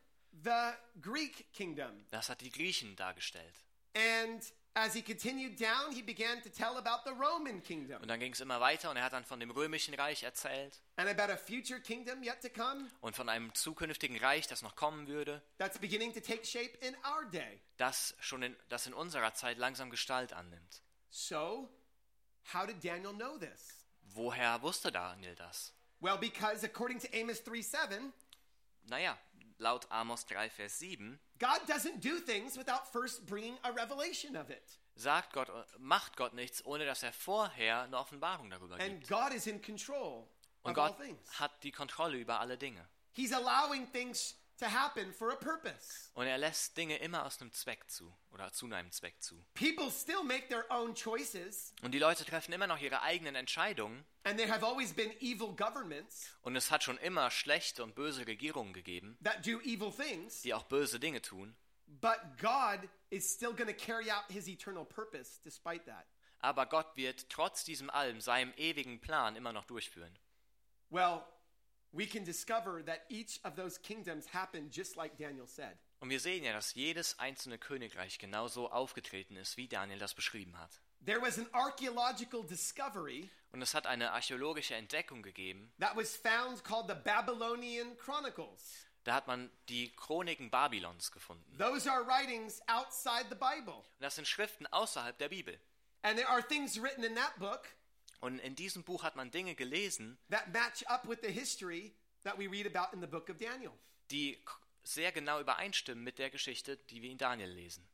the Greek kingdom. das hat die Griechen dargestellt. And as he continued down, he began to tell about the Roman kingdom Und dann ging es immer weiter und er hat dann von dem römischen Reich erzählt and about a future kingdom yet to come und von einem zukünftigen Reich, das noch kommen würde, that's beginning to take shape in our day. das schon in, das in unserer Zeit langsam Gestalt annimmt. So, how did Daniel know this? Woher wusste Daniel das? Well, because according to Amos 3 7, Naja, laut Amos 3, Vers 7, God doesn't do things without first bringing a revelation of it. Sagt Gott, macht Gott nichts, ohne dass er vorher eine Offenbarung darüber And gibt. God is in control Und of all Gott things. hat die Kontrolle über alle Dinge. He's allowing things to happen for a purpose. Und er lässt Dinge immer aus einem Zweck zu oder zu einem Zweck zu. People still make their own choices, Und die Leute treffen immer noch ihre eigenen Entscheidungen. and there have always been evil governments Und es hat schon immer schlechte und böse Regierungen gegeben, that do evil things. die auch böse Dinge tun. But God is still going to carry out his eternal purpose despite that. Aber Gott wird trotz diesem allem seinem ewigen Plan immer noch durchführen. Well, we can discover that each of those kingdoms happened just like Daniel said. Und wir sehen ja, dass jedes einzelne Königreich genauso aufgetreten ist, wie Daniel das beschrieben hat. There was an archaeological discovery Und es hat eine archäologische Entdeckung gegeben. that was found called the Babylonian Chronicles. Da hat man die Chroniken Babylons gefunden. Those are writings outside the Bible. Und das sind Schriften außerhalb der Bibel. And there are things written in that book Und in diesem Buch hat man Dinge gelesen, that match up with the history that we read about in the book of Daniel. die sehr genau übereinstimmen mit der Geschichte, die wir in Daniel lesen.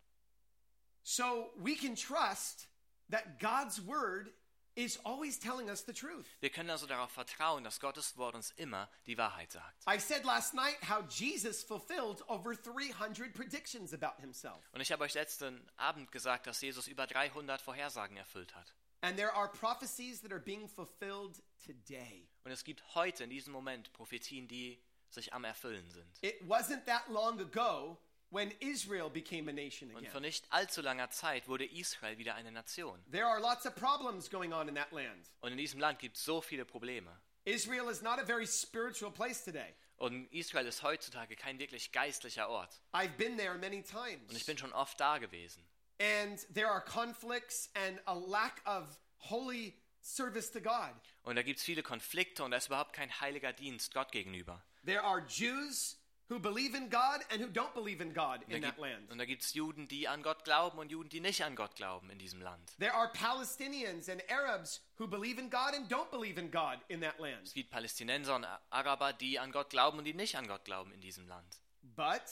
So we can trust that God's word is always telling us the truth. Wir können also darauf vertrauen, dass Gottes Wort uns immer die Wahrheit sagt. I said last night how Jesus fulfilled over 300 predictions about himself. Und ich habe euch letzten Abend gesagt, dass Jesus über 300 Vorhersagen erfüllt hat. And there are prophecies that are being fulfilled today. Und es gibt heute in diesem Moment Prophetien, die sich am Erfüllen sind. It wasn't that long ago when Israel became a nation Und again. vor nicht allzu langer Zeit wurde Israel wieder eine Nation. There are lots of problems going on in that land. Und in diesem Land gibt es so viele Probleme. Israel is not a very spiritual place today. Und Israel ist heutzutage kein wirklich geistlicher Ort. I've been there many Und ich times. bin schon oft da gewesen. And there are conflicts and a lack of holy service to God. Und da gibt es viele Konflikte und da ist überhaupt kein heiliger Dienst Gott gegenüber. There are Jews who believe in God and who don't believe in God in that land. Und da gibt es Juden, die an Gott glauben und Juden, die nicht an Gott glauben in diesem Land. There are Palestinians and Arabs who believe in God and don't believe in God in that land. Es gibt Palästinenser und Araber, die an Gott glauben und die nicht an Gott glauben in diesem Land. But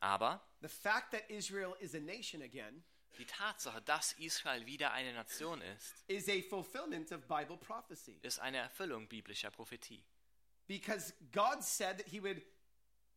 Aber the fact that Israel is a nation again die Tatsache, dass Israel wieder eine Nation ist, is a fulfillment of Bible prophecy. ist eine Erfüllung biblischer Prophetie. Because God said that He would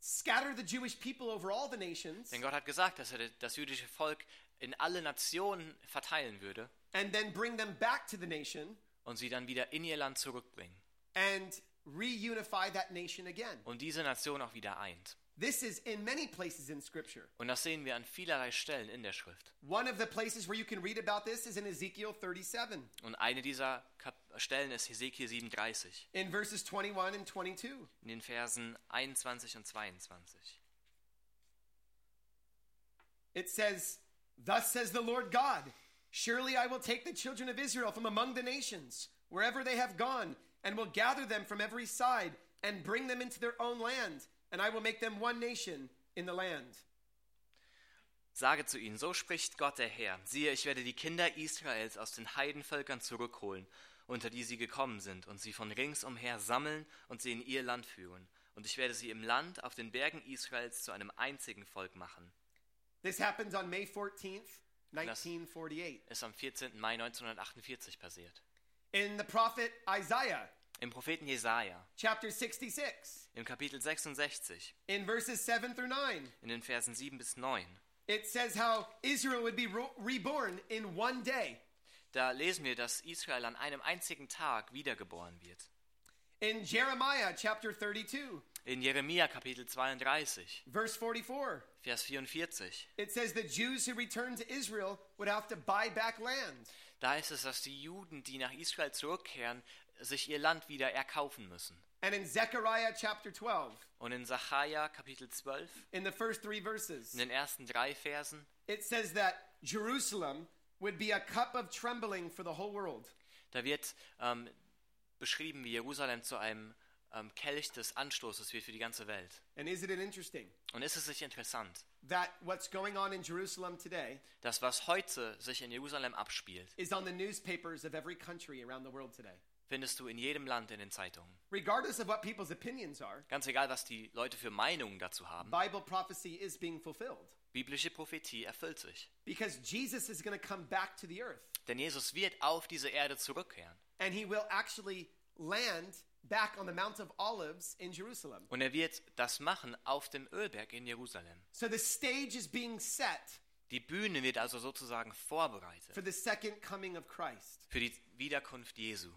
scatter the Jewish people over all the nations Denn Gott hat gesagt, dass er das jüdische Volk in alle Nationen verteilen würde and then bring them back to the nation und sie dann wieder in ihr Land zurückbringen and reunify that nation again. und diese Nation auch wieder eint. This is in many places in Scripture. Und das sehen wir an vielerlei Stellen in der Schrift. One of the places where you can read about this is in Ezekiel 37, Und eine dieser Kap Stellen ist Hesekiel 37 in verses 21 and 22. in den Versen 21 und 22. It says, Thus says the Lord God, Surely I will take the children of Israel from among the nations, wherever they have gone, and will gather them from every side, and bring them into their own land, and I will make them one nation in the land. Sage zu ihnen, so spricht Gott der Herr. Siehe, ich werde die Kinder Israels aus den Heidenvölkern zurückholen, unter die sie gekommen sind, und sie von ringsumher sammeln und sie in ihr Land führen. Und ich werde sie im Land auf den Bergen Israels zu einem einzigen Volk machen. This happened on May 14th, 1948. Ist am 14. Mai 1948 passiert. In the prophet Isaiah, Im Propheten Jesaja, chapter 66, im Kapitel 66, in verses 7 through 9, in den Versen 7 bis 9, it says how Israel would be reborn in one day. da lesen wir, dass Israel an einem einzigen Tag wiedergeboren wird. In Jeremiah, chapter 32, In Jeremia Kapitel 32, verse 44, Vers 44, it says the Jews who return to Israel would have to buy back land. Da ist es, dass die Juden, die nach Israel zurückkehren, sich ihr Land wieder erkaufen müssen. And in Zechariah chapter 12, Und in Sacharja Kapitel 12, in the first three verses, in den ersten drei Versen, it says that Jerusalem would be a cup of trembling for the whole world. da wird ähm, beschrieben, wie Jerusalem zu einem ähm, Kelch des Anstoßes wird für die ganze Welt. And isn't it interesting Und ist es nicht interessant, that what's going on in Jerusalem today dass was heute sich in Jerusalem abspielt, is on the newspapers of every country around the world today? Findest du in jedem Land in den Zeitungen. Regardless of what people's opinions are, Ganz egal, was die Leute für Meinungen dazu haben. Bible prophecy is being fulfilled. Biblische Prophetie erfüllt sich. Because Jesus is going to come back to the earth Denn Jesus wird auf diese Erde zurückkehren. and he will actually land back on the Mount of Olives in Jerusalem. Und er wird das machen auf dem Ölberg in Jerusalem. So the stage is being set Die Bühne wird also sozusagen vorbereitet for the second coming of Christ. für die Wiederkunft Jesu.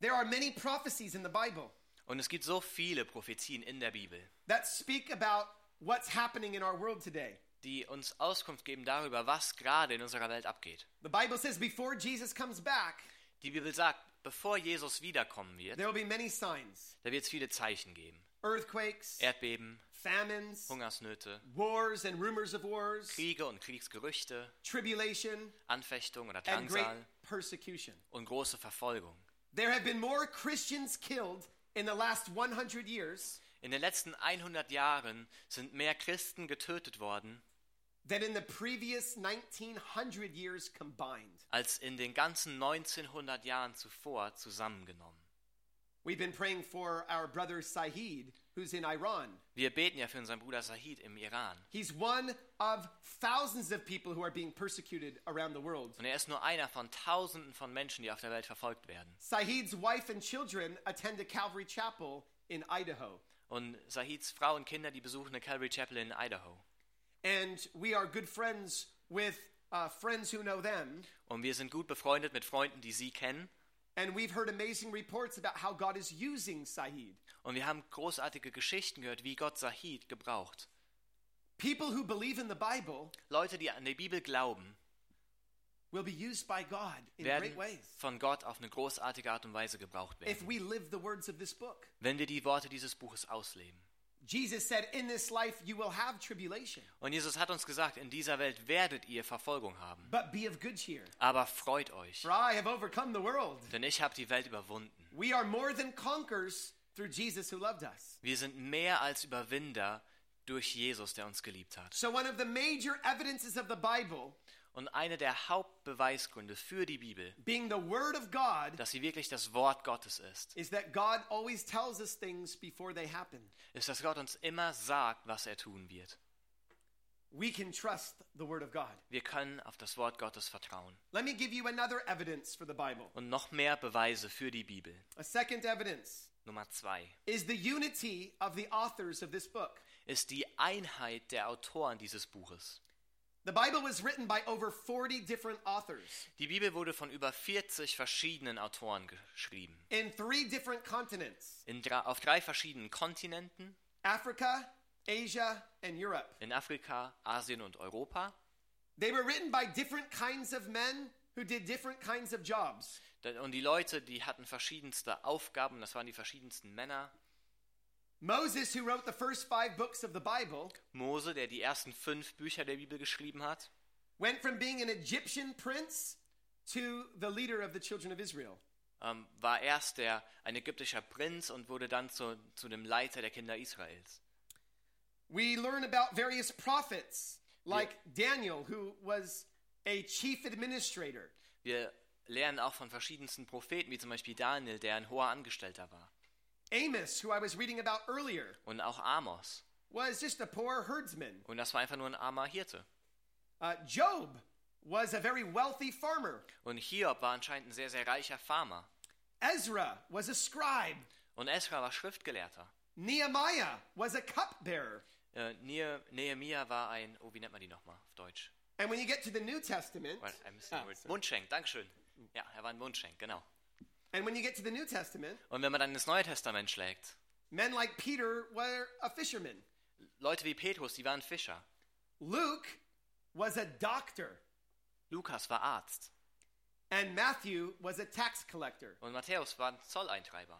There are many prophecies in the Bible Und es gibt so viele Prophezien in der Bibel, that speak about what's happening in our world today. die uns Auskunft geben darüber, was gerade in unserer Welt abgeht. The Bible says before Jesus comes back, Die Bibel sagt, bevor Jesus wiederkommen wird, there will be many signs da wird es viele Zeichen geben. earthquakes, Erdbeben, famines, Hungersnöte, wars and rumors of wars, Kriege und Kriegsgerüchte, tribulation, Anfechtung oder and great Drangsal persecution. und große Verfolgung. There have been more Christians killed in the last 100 years In den letzten 100 Jahren sind mehr Christen getötet worden than in the previous 1900 years combined. als in den ganzen 1900 Jahren zuvor zusammengenommen. We've been praying for our brother Sahid, who's in Iran. Wir beten ja für unseren Bruder Sahid im Iran. He's one of thousands of people who are being persecuted around the world. Und er ist nur einer von Tausenden von Menschen, die auf der Welt verfolgt werden. Sahid's wife and children attend a Calvary Chapel in Idaho. Und Sahids Frau und Kinder, die besuchen eine Calvary Chapel in Idaho. And we are good friends with uh, friends who know them. Und wir sind gut befreundet mit Freunden, die sie kennen. And we've heard amazing reports about how God is using Sahid. Und wir haben großartige Geschichten gehört, wie Gott Sahid gebraucht. People who believe in the Bible Leute, die an die Bibel glauben, will be used by God in werden great ways von Gott auf eine großartige Art und Weise gebraucht if werden, we live the words of this book. wenn wir die Worte dieses Buches ausleben. Jesus said, In this life you will have tribulation, Und Jesus hat uns gesagt, in dieser Welt werdet ihr Verfolgung haben. but be of good cheer. Aber freut euch, For I have overcome the world. denn ich habe die Welt überwunden. We are more than conquerors through Jesus who loved us. Wir sind mehr als Überwinder durch Jesus, der uns geliebt hat. So, one of the major evidences of the Bible Und einer der Hauptbeweisgründe für die Bibel, being the Word of God dass sie wirklich das Wort Gottes ist, is that God always tells us things before they happen. ist, dass Gott uns immer sagt, was er tun wird. We can trust the Word of God. Wir können auf das Wort Gottes vertrauen. Let me give you another evidence for the Bible. Und noch mehr Beweise für die Bibel. A second evidence Nummer zwei is the unity of the authors of this book. ist die Einheit der Autoren dieses Buches. Die Bibel wurde von über 40 verschiedenen Autoren geschrieben. in three different continents In drei, auf drei verschiedenen Kontinenten, Africa, Asia, and Europe. in Afrika, Asien und Europa. They were written by different kinds of men who did different kinds of jobs. Und die Leute, die hatten verschiedenste Aufgaben, das waren die verschiedensten Männer. Moses, who wrote the first five books of the Bible, Mose, der die ersten fünf Bücher der Bibel geschrieben hat, went from being an Egyptian prince to the leader of the children of Israel. ähm, war erst der, ein ägyptischer Prinz und wurde dann zu, zu dem Leiter der Kinder Israels. We learn about various prophets like Daniel, who was a chief administrator. Wir lernen auch von verschiedensten Propheten, wie zum Beispiel Daniel, der ein hoher Angestellter war. Amos, who I was reading about earlier, Und auch Amos. was just a poor herdsman. Und das war einfach nur ein armer Hirte. Uh, Job was a very wealthy farmer. Und Hiob war anscheinend ein sehr, sehr reicher Farmer. Ezra was a scribe. Und Esra war Schriftgelehrter. Nehemiah was a cupbearer. Äh, Ne- Nehemia war ein, oh, wie nennt man die nochmal auf Deutsch? And when you get to the New Testament, Well, I missed the Ah, word. sorry. Mundschenk, Dankeschön. Ja, er war ein Mundschenk, genau. And when you get to the New Testament, Und wenn man dann ins Neue Testament schlägt, men like Peter were a fisherman. Leute wie Petrus, die waren Fischer. Luke was a doctor. Lukas war Arzt. And Matthew was a tax collector. Und Matthäus war ein Zolleintreiber.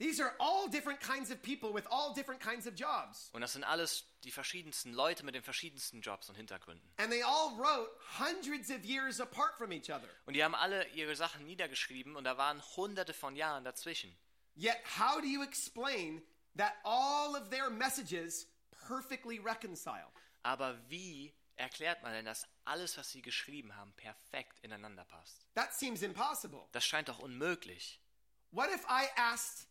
These are all different kinds of people with all different kinds of jobs. Und das sind alles die verschiedensten Leute mit den verschiedensten Jobs und Hintergründen. And they all wrote hundreds of years apart from each other. Und die haben alle ihre Sachen niedergeschrieben und da waren hunderte von Jahren dazwischen. Yet, how do you explain that all of their messages perfectly reconcile? Aber wie erklärt man denn, dass alles, was sie geschrieben haben, perfekt ineinander passt? That seems impossible. Das scheint doch unmöglich. what if I asked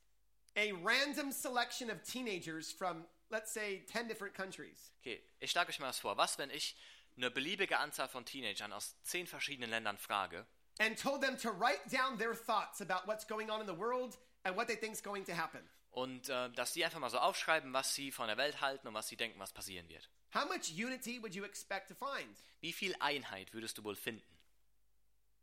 a random selection of teenagers from, let's say, 10 different countries? Okay, ich schlage euch mal was vor. Was, wenn ich eine beliebige Anzahl von Teenagern aus zehn verschiedenen Ländern frage and told them to write down their thoughts about what's going on in the world and what they think is going to happen. und äh, dass die einfach mal so aufschreiben, was sie von der Welt halten und was sie denken, was passieren wird? How much unity would you expect to find? Wie viel Einheit würdest du wohl finden?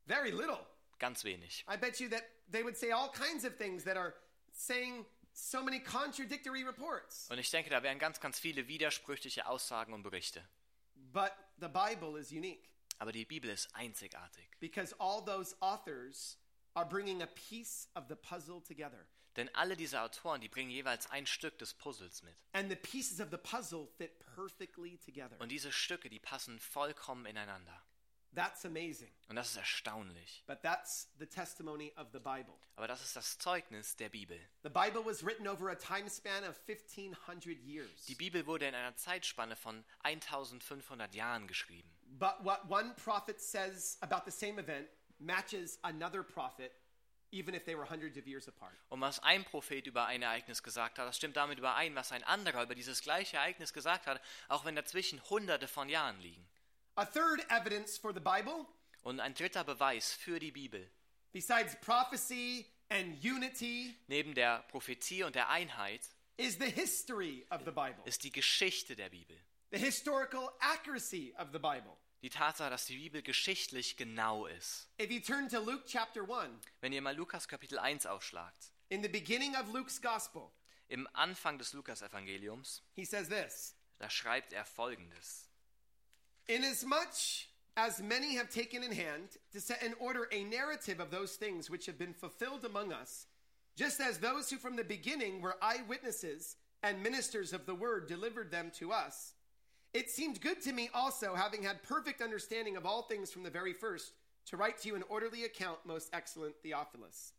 Very little. Ganz wenig. I bet you that they would say all kinds of things that are saying so many contradictory reports. Und ich denke, da wären ganz, ganz viele widersprüchliche Aussagen und Berichte. But the Bible is unique Aber die Bibel ist einzigartig. because all those authors are bringing a piece of the puzzle together. Denn alle diese Autoren, die bringen jeweils ein Stück des Puzzles mit. And the pieces of the puzzle fit perfectly together. Und diese Stücke, die passen vollkommen ineinander. That's amazing. Und das ist erstaunlich. But that's the testimony of the Bible. Aber das ist das Zeugnis der Bibel. The Bible was written over a time span of 1500 years. Die Bibel wurde in einer Zeitspanne von 1500 Jahren geschrieben. But what one prophet says about the same event matches another prophet, even if they were hundreds of years apart. Und was ein Prophet über ein Ereignis gesagt hat, das stimmt damit überein, was ein anderer über dieses gleiche Ereignis gesagt hat, auch wenn dazwischen hunderte von Jahren liegen. A third evidence for the Bible, Und ein dritter Beweis für die Bibel, besides prophecy and unity, neben der Prophetie und der Einheit, is the history of the Bible, ist die Geschichte der Bibel. the historical accuracy of the Bible. Die Tatsache, dass die Bibel geschichtlich genau ist. If you turn to Luke chapter 1, Wenn ihr mal Lukas Kapitel 1 aufschlagt, in the beginning of Luke's gospel, im Anfang des Lukas-Evangeliums, he says this da schreibt er folgendes. Inasmuch as many have taken in hand to set in order a narrative of those things which have been fulfilled among us, just as those who from the beginning were eyewitnesses and ministers of the word delivered them to us, it seemed good to me also, having had perfect understanding of all things from the very first, to write to you an orderly account, most excellent Theophilus.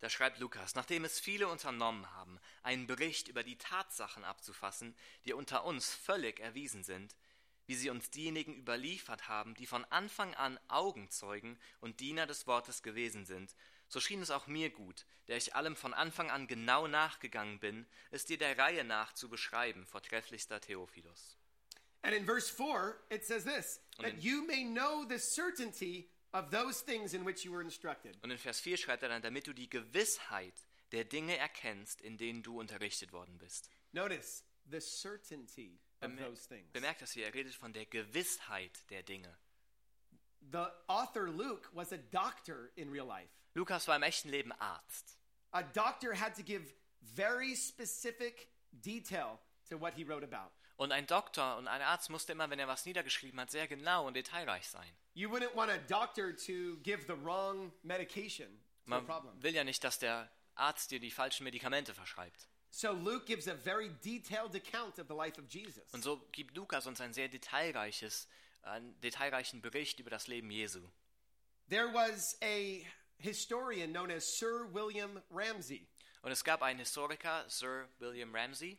Da schreibt Lukas, nachdem es viele unternommen haben, einen Bericht über die Tatsachen abzufassen, die unter uns völlig erwiesen sind, wie sie uns diejenigen überliefert haben, die von Anfang an Augenzeugen und Diener des Wortes gewesen sind, so schien es auch mir gut, der ich allem von Anfang an genau nachgegangen bin, es dir der Reihe nach zu beschreiben, vortrefflichster Theophilus. And in verse 4, it says this that you may know the certainty of those things in which you were instructed. Und in Vers 4 schreibt er dann, damit du die Gewissheit der Dinge erkennst, in denen du unterrichtet worden bist. Notice the certainty of Bemer those things. bemerkt das hier, er redet von der Gewissheit der Dinge. The author Luke was a doctor in real life. Lukas war im echten Leben Arzt. A doctor had to give very specific detail to what he wrote about. Und ein Doktor und ein Arzt musste immer, wenn er was niedergeschrieben hat, sehr genau und detailreich sein. You wouldn't want a doctor to give the wrong medication to a Man problem. will ja nicht, dass der Arzt dir die falschen Medikamente verschreibt. So Luke gives a very detailed account of the life of Jesus. Und so gibt Lukas uns ein sehr detailreiches, einen detailreichen Bericht über das Leben Jesu. There was a historian known as Sir William Ramsay. Und es gab einen Historiker, Sir William Ramsay,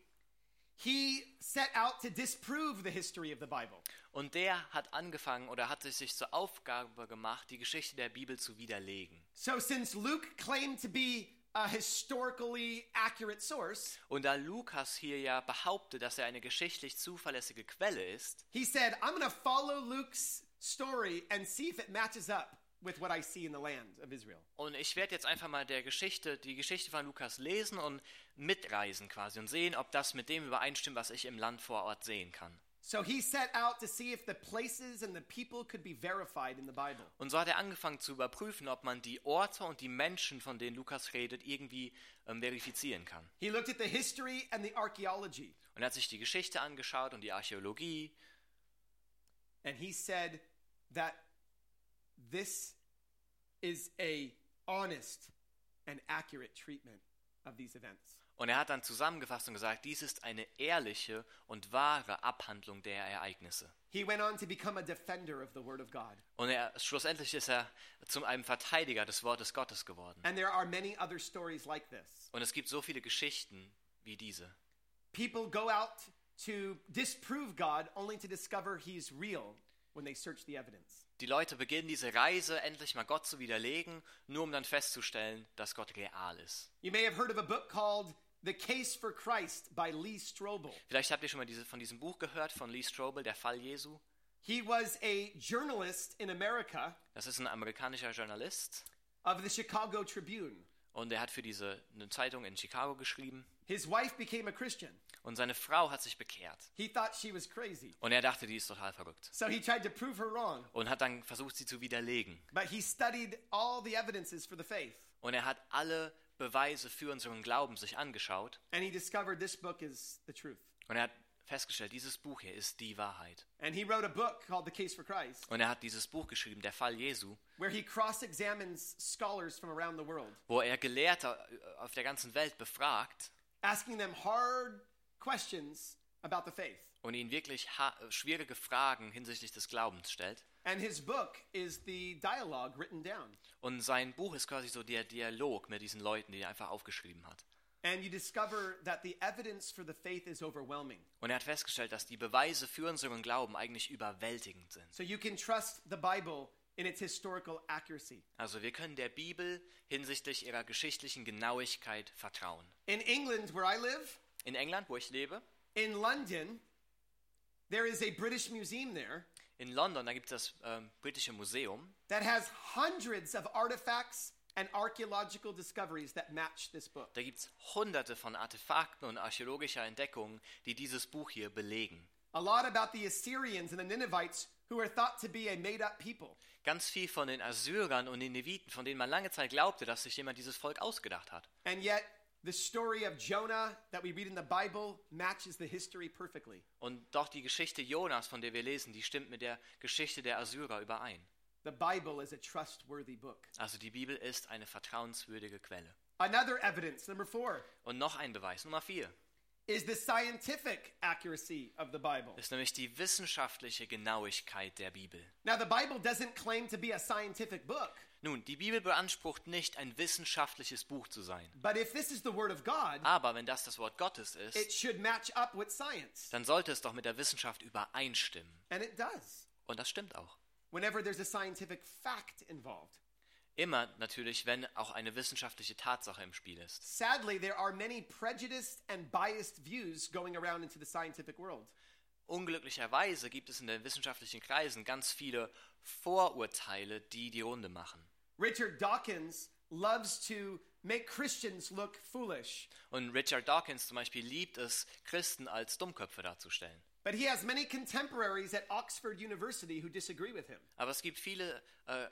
He set out to disprove the history of the Bible. und der hat angefangen oder hat es sich zur Aufgabe gemacht, die Geschichte der Bibel zu widerlegen. So, since Luke claimed to be a historically accurate source, Und da Lukas hier ja behauptet, dass er eine geschichtlich zuverlässige Quelle ist, he said, I'm going to follow Luke's story and see if it matches up with what I see in the land of Israel. und ich werde jetzt einfach mal der Geschichte, die Geschichte von Lukas lesen und mitreisen quasi und sehen, ob das mit dem übereinstimmt, was ich im Land vor Ort sehen kann. So, he set out to see if the places and the people could be verified in the Bible. Und so hat er angefangen zu überprüfen, ob man die Orte und die Menschen, von denen Lukas redet, irgendwie ähm, verifizieren kann. He looked at the history and the archaeology, Und er hat sich die Geschichte angeschaut und die Archäologie and he said that this is a honest and accurate treatment of these events. Und er hat dann zusammengefasst und gesagt, dies ist eine ehrliche und wahre Abhandlung der Ereignisse. Und er, schlussendlich ist er zu einem Verteidiger des Wortes Gottes geworden. And there are many other stories like this. Und es gibt so viele Geschichten wie diese. People go out to disprove God only to discover He's real when they search the evidence. Die Leute beginnen diese Reise, endlich mal Gott zu widerlegen, nur um dann festzustellen, dass Gott real ist. You may have heard of a book called The Case for Christ by Lee Strobel. Vielleicht habt ihr schon mal diese, von diesem Buch gehört von Lee Strobel, Der Fall Jesu. He was a journalist in America Das ist ein amerikanischer Journalist of the Chicago Tribune. und er hat für diese eine Zeitung in Chicago geschrieben. His wife became a Christian. Und seine Frau hat sich bekehrt. He thought she was crazy. Und er dachte, die ist total verrückt. So he tried to prove her wrong. Und hat dann versucht, sie zu widerlegen. But he studied all the evidences for the faith. Und er hat alle Beweise für unseren Glauben sich angeschaut. And he discovered this book is the truth. Und er hat festgestellt, dieses Buch hier ist die Wahrheit. And he wrote a book called The Case for Christ, Und er hat dieses Buch geschrieben, Der Fall Jesu, where he cross examines scholars from around the world, wo er Gelehrte auf der ganzen Welt befragt asking them hard questions about the faith. Und ihnen wirklich schwierige Fragen hinsichtlich des Glaubens stellt. Und sein Buch ist quasi so der Dialog mit diesen Leuten, die er einfach aufgeschrieben hat. And you discover that the evidence for the faith is overwhelming. Und er hat festgestellt, dass die Beweise für unseren Glauben eigentlich überwältigend sind. So you can trust the Bible in its historical accuracy. Also wir können der Bibel hinsichtlich ihrer geschichtlichen Genauigkeit vertrauen. In England, where I live, In England, wo ich lebe, in London, there is a British museum there in London, da gibt es das ähm, britische Museum, that has hundreds of artifacts and archaeological discoveries that match this book. da gibt es hunderte von Artefakten und archäologischer Entdeckungen, die dieses Buch hier belegen. A lot about the Assyrians and the Ninevites, who are thought to be a made up people. Ganz viel von den Assyrern und den Neviten, von denen man lange Zeit glaubte, dass sich jemand dieses Volk ausgedacht hat. And yet, the story of Jonah that we read in the Bible matches the history perfectly. Und doch die Geschichte Jonas, von der wir lesen, die stimmt mit der Geschichte der Assyrer überein. The Bible is a trustworthy book. Also die Bibel ist eine vertrauenswürdige Quelle. Another evidence, number four, Und noch ein Beweis, Nummer vier, is the scientific accuracy of the Bible. ist nämlich die wissenschaftliche Genauigkeit der Bibel. Now, the Bible doesn't claim to be a scientific book, Nun, die Bibel beansprucht nicht, ein wissenschaftliches Buch zu sein. but if this is the Word of God, Aber wenn das das Wort Gottes ist, it should match up with science. dann sollte es doch mit der Wissenschaft übereinstimmen. And it does, Und das stimmt auch. whenever there's a scientific fact involved. Immer natürlich, wenn auch eine wissenschaftliche Tatsache im Spiel ist. Sadly, there are many prejudiced and biased views going around into the scientific world. Unglücklicherweise gibt es in den wissenschaftlichen Kreisen ganz viele Vorurteile, die die Runde machen. Richard Dawkins loves to make Christians look foolish, Und Richard Dawkins zum Beispiel liebt es, Christen als Dummköpfe darzustellen. but he has many contemporaries at Oxford University who disagree with him. Aber es gibt viele äh,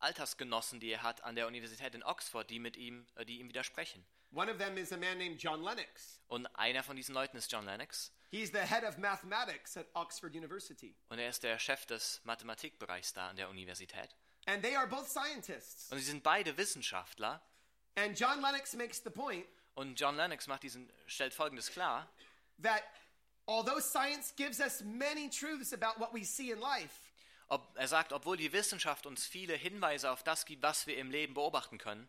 Altersgenossen, die er hat an der Universität in Oxford, die mit ihm, äh, die ihm widersprechen. One of them is a man named John Lennox. Und einer von diesen Leuten ist John Lennox He's the head of mathematics at Oxford University. und er ist der Chef des Mathematikbereichs da an der Universität. And they are both scientists. Und sie sind beide Wissenschaftler. And John Lennox makes the point Und John Lennox macht diesen, stellt Folgendes klar, that although science gives us many truths about what we see in life, ob, er sagt, obwohl die Wissenschaft uns viele Hinweise auf das gibt, was wir im Leben beobachten können,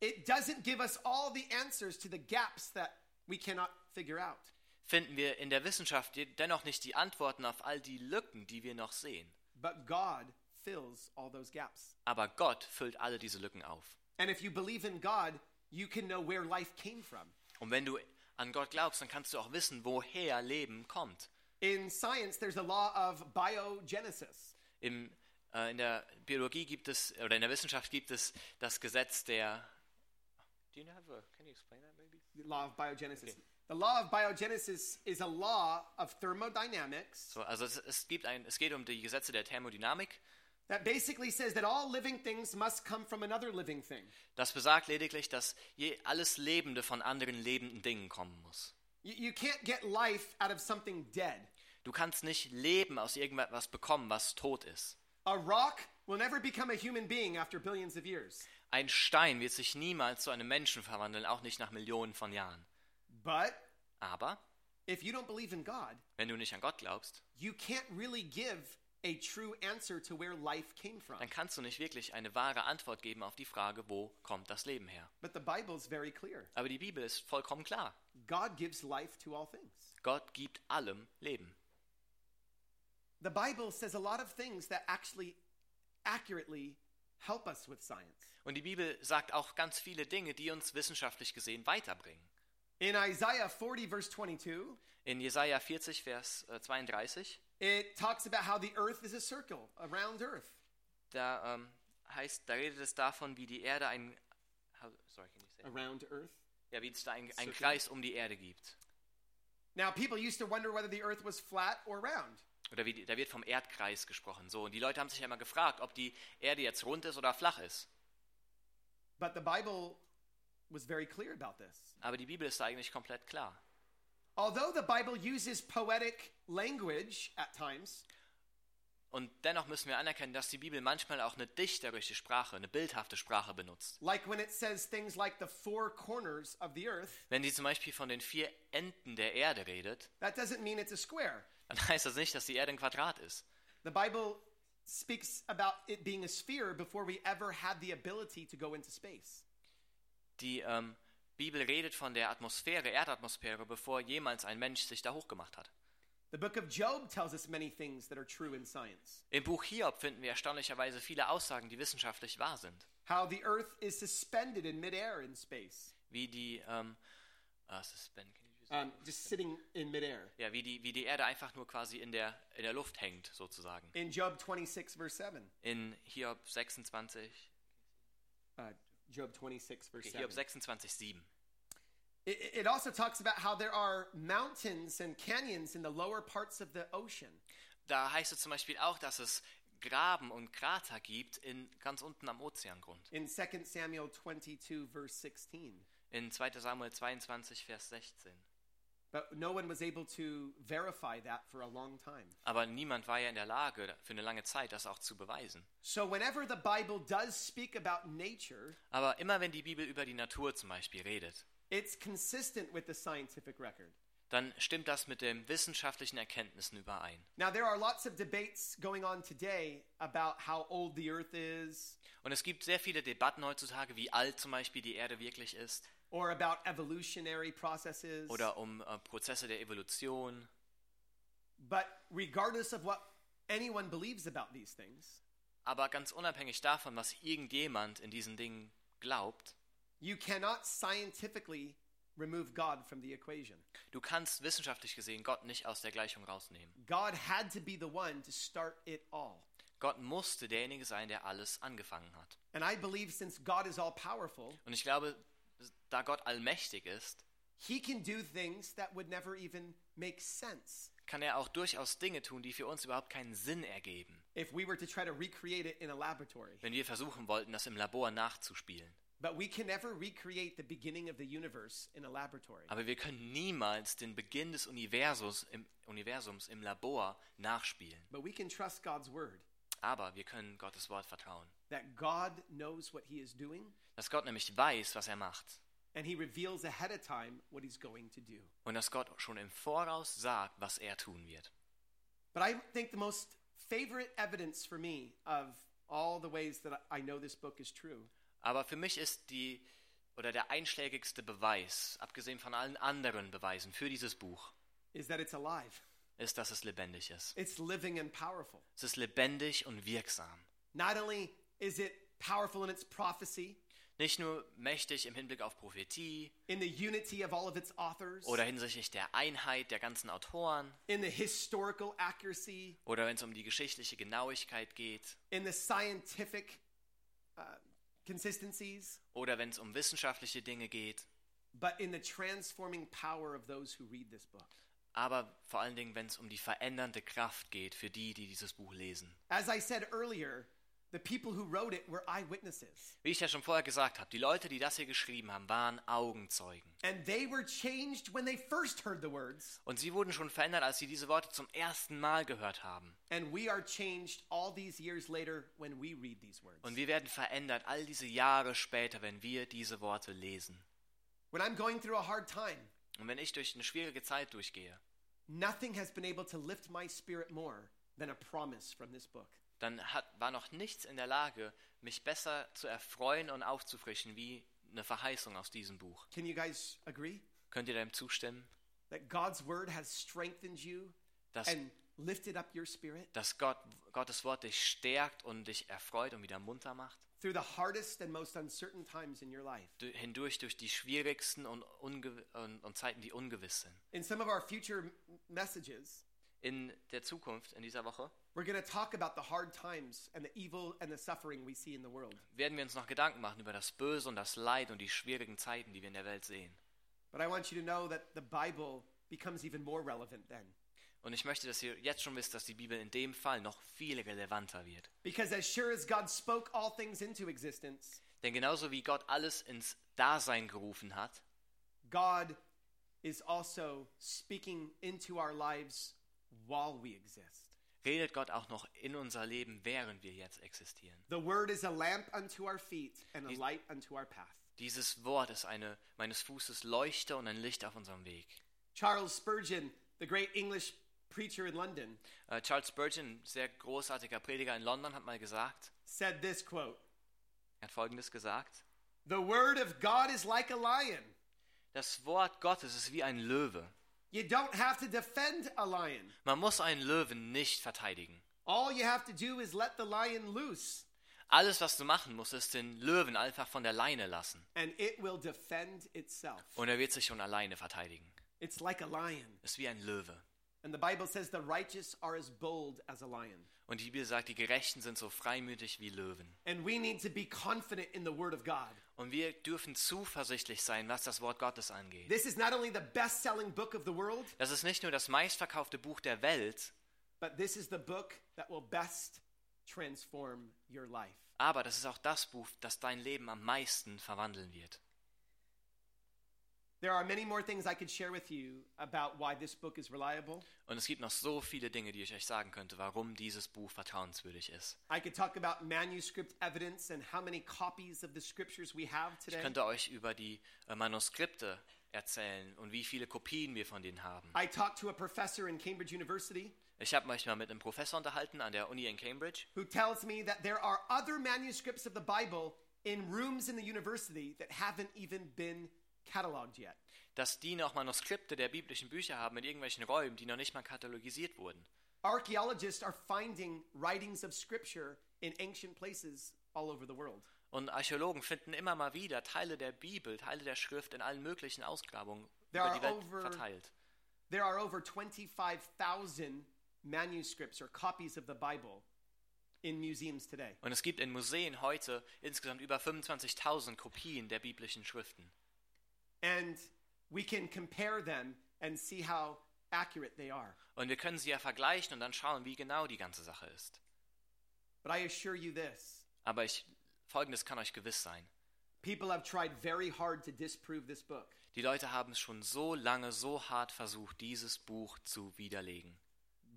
it doesn't give us all the answers to the gaps that we cannot figure out. finden wir in der Wissenschaft dennoch nicht die Antworten auf all die Lücken, die wir noch sehen. But God fills all those gaps. Aber Gott füllt alle diese Lücken auf. And if you believe in God, you can know where life came from. Und wenn du an Gott glaubst, dann kannst du auch wissen, woher Leben kommt. In science, there's a law of biogenesis. Im, äh, in der Biologie gibt es, oder in der Wissenschaft gibt es das Gesetz der. Do you have a, can you explain that maybe? The law of biogenesis. The law of biogenesis is a law of thermodynamics So, also es, es, gibt ein, es geht um die Gesetze der Thermodynamik. That basically says that all living things must come from another living thing. Das besagt lediglich, dass je, alles Lebende von anderen lebenden Dingen kommen muss. You, you can't get life out of something dead. Du kannst nicht Leben aus irgendetwas bekommen, was tot ist. A rock will never become a human being after billions of years. Ein Stein wird sich niemals zu einem Menschen verwandeln, auch nicht nach Millionen von Jahren. But Aber if you don't believe in God, wenn du nicht an Gott glaubst, you can't really give a true answer to where life came from. dann kannst du nicht wirklich eine wahre Antwort geben auf die Frage, wo kommt das Leben her. But the Bible is very clear. Aber die Bibel ist vollkommen klar. God gives life to all things. Gott gibt allem Leben. the Bible says a lot of things that actually accurately help us with science. Und die Bibel sagt auch ganz viele Dinge, die uns wissenschaftlich gesehen weiterbringen. In Isaiah 40, verse 22, In Jesaja 40, Vers äh, 32, it talks about how the earth is a circle around earth. da ähm, heißt, da redet es davon, wie die Erde ein, how, sorry, can you say? Around earth. Ja, wie es da ein, ein. Kreis um die Erde gibt. Now, people used to wonder whether the earth was flat or round. Oder wie, da wird vom Erdkreis gesprochen. So, und die Leute haben sich ja immer gefragt, ob die Erde jetzt rund ist oder flach ist. But the Bible was very clear about this. Aber die Bibel ist da eigentlich komplett klar. Although the Bible uses poetic language at times, Und dennoch müssen wir anerkennen, dass die Bibel manchmal auch eine dichterische Sprache, eine bildhafte Sprache benutzt. like when it says things like the four corners of the earth, Wenn sie zum Beispiel von den vier Enden der Erde redet, that doesn't mean it's a square. dann heißt das nicht, dass die Erde ein Quadrat ist. The Bible speaks about it being a sphere before we ever had the ability to go into space. Die ähm, Bibel redet von der Atmosphäre, Erdatmosphäre, bevor jemals ein Mensch sich da hochgemacht hat. The book of Job tells us many things that are true in science. Im Buch Hiob finden wir erstaunlicherweise viele Aussagen, die wissenschaftlich wahr sind. Wie die, ähm, ah, suspend, Um, just sitting in midair. ja, wie die, wie die Erde einfach nur quasi in der, in der Luft hängt, sozusagen. In Job 26, verse 7. In Hiob 26, Uh, Job 26, verse okay, Hiob 7. 26, 7. It, it also talks about how there are mountains and canyons in the lower parts of the ocean. Da heißt es zum Beispiel auch, dass es Graben und Krater gibt in, ganz unten am Ozeangrund. In 2 Samuel 22, verse 16. In 2 Samuel 22, Vers 16. But no one was able to verify that for a long time. Aber niemand war ja in der Lage, für eine lange Zeit das auch zu beweisen. So, whenever the Bible does speak about nature, Aber immer wenn die Bibel über die Natur zum Beispiel redet, it's consistent with the scientific record. dann stimmt das mit den wissenschaftlichen Erkenntnissen überein. Now, there are lots of debates going on today about how old the earth is Und es gibt sehr viele Debatten heutzutage, wie alt zum Beispiel die Erde wirklich ist or about evolutionary processes. oder um äh, Prozesse der Evolution. But regardless of what anyone believes about these things, Aber ganz unabhängig davon, was irgendjemand in diesen Dingen glaubt, you cannot scientifically remove God from the equation. du kannst wissenschaftlich gesehen Gott nicht aus der Gleichung rausnehmen. God had to be the one to start it all. Gott musste derjenige sein, der alles angefangen hat. And I believe since God is all powerful, Und ich glaube, da Gott allmächtig ist, he can do things that would never even make sense kann er auch durchaus Dinge tun, die für uns überhaupt keinen Sinn ergeben, if we were to try to recreate it in a laboratory. wenn wir versuchen wollten, das im Labor nachzuspielen. But we can never recreate the beginning of the universe in a laboratory. Aber wir können niemals den Beginn des Universums im, Universums im Labor nachspielen. But we can trust God's word Aber wir können Gottes Wort vertrauen. that God knows what he is doing Dass Gott nämlich weiß, was er macht. and he reveals ahead of time what he's going to do. Und dass Gott schon im Voraus sagt, was er tun wird. But I think the most favorite evidence for me of all the ways that I know this book is true Aber für mich ist die oder der einschlägigste Beweis, abgesehen von allen anderen Beweisen für dieses Buch, is that it's alive. ist, dass es lebendig ist. It's living and powerful. Es ist lebendig und wirksam. Not only is it powerful in its prophecy, Nicht nur mächtig im Hinblick auf Prophetie in the unity of all of its authors, oder hinsichtlich der Einheit der ganzen Autoren in the historical accuracy, oder wenn es um die geschichtliche Genauigkeit geht in the scientific uh, consistencies, oder wenn es um wissenschaftliche Dinge geht, but in the transforming power of those who read this book. aber vor allen Dingen, wenn es um die verändernde Kraft geht für die, die dieses Buch lesen. As I said earlier, the people who wrote it were eyewitnesses, Wie ich ja schon vorher gesagt habe, die Leute, die das hier geschrieben haben, waren Augenzeugen. and they were changed when they first heard the words, Und sie wurden schon verändert, als sie diese Worte zum ersten Mal gehört haben. and we are changed all these years later when we read these words. Und wir werden verändert all diese Jahre später, wenn wir diese Worte lesen. When I'm going through a hard time, Und wenn ich durch eine schwierige Zeit durchgehe, nothing has been able to lift my spirit more than a promise from this book. Dann hat, war noch nichts in der Lage, mich besser zu erfreuen und aufzufrischen wie eine Verheißung aus diesem Buch. Can you guys agree Könnt ihr dem zustimmen? that God's word has strengthened you Dass, and lifted up your spirit dass Gott, Gottes Wort dich stärkt und dich erfreut und wieder munter macht? through the hardest and most uncertain times in your life. Du- Hindurch durch die schwierigsten und, und, und Zeiten, die ungewiss sind. In some of our future messages, In der Zukunft, in dieser Woche, we're going to talk about the hard times and the evil and the suffering we see in the world. werden wir uns noch Gedanken machen über das Böse und das Leid und die schwierigen Zeiten, die wir in der Welt sehen. But I want you to know that the Bible becomes even more relevant then. Und ich möchte, dass ihr jetzt schon wisst, dass die Bibel in dem Fall noch viel relevanter wird. Because as sure as God spoke all things into existence, Denn genauso wie Gott alles ins Dasein gerufen hat, God is also speaking into our lives while we exist. Redet Gott auch noch in unser Leben, während wir jetzt existieren. The word is a lamp unto our feet and a light unto our path. Dieses Wort ist eine meines Fußes Leuchte und ein Licht auf unserem Weg. Charles Spurgeon, the great English preacher in London, Äh, Charles Spurgeon, sehr großartiger Prediger in London, hat mal gesagt, said this quote er hat folgendes gesagt: The word of God is like a lion. Das Wort Gottes ist wie ein Löwe. You don't have to defend a lion. Man muss einen Löwen nicht verteidigen. All you have to do is let the lion loose, Alles, was du machen musst, ist den Löwen einfach von der Leine lassen. and it will defend itself. Und er wird sich schon alleine verteidigen. It's like a lion. Ist wie ein Löwe. And the Bible says the righteous are as bold as a lion. Und die Bibel sagt, die Gerechten sind so freimütig wie Löwen. And we need to be confident in the word of God. Und wir dürfen zuversichtlich sein, was das Wort Gottes angeht. This is not only the best selling book of the world, Das ist nicht nur das meistverkaufte Buch der Welt, but this is the book that will best transform your life. aber das ist auch das Buch, das dein Leben am meisten verwandeln wird. There are many more things I could share with you about why this book is reliable. Und es gibt noch so viele Dinge, die ich euch sagen könnte, warum dieses Buch vertrauenswürdig ist. I could talk about manuscript evidence and how many copies of the scriptures we have today. Ich könnte euch über die äh, Manuskripte erzählen und wie viele Kopien wir von denen haben. I talked to a professor in Cambridge University Ich habe mich mal mit einem Professor unterhalten an der Uni in Cambridge. who tells me that there are other manuscripts of the Bible in rooms in the university that haven't even been. Dass die noch Manuskripte der biblischen Bücher haben in irgendwelchen Räumen, die noch nicht mal katalogisiert wurden. Archaeologists are finding writings of scripture in ancient places all over the world. Und Archäologen finden immer mal wieder Teile der Bibel, Teile der Schrift in allen möglichen Ausgrabungen There über die are Welt over- verteilt. There are over 25,000 manuscripts or copies of the Bible in museums today. Und es gibt in Museen heute insgesamt über 25.000 Kopien der biblischen Schriften. And we can compare them and see how accurate they are. Und wir können sie ja vergleichen und dann schauen, wie genau die ganze Sache ist. But I assure you this Aber ich, folgendes kann euch gewiss sein. people have tried very hard to disprove this book. Die Leute haben es schon so lange, so hart versucht, dieses Buch zu widerlegen.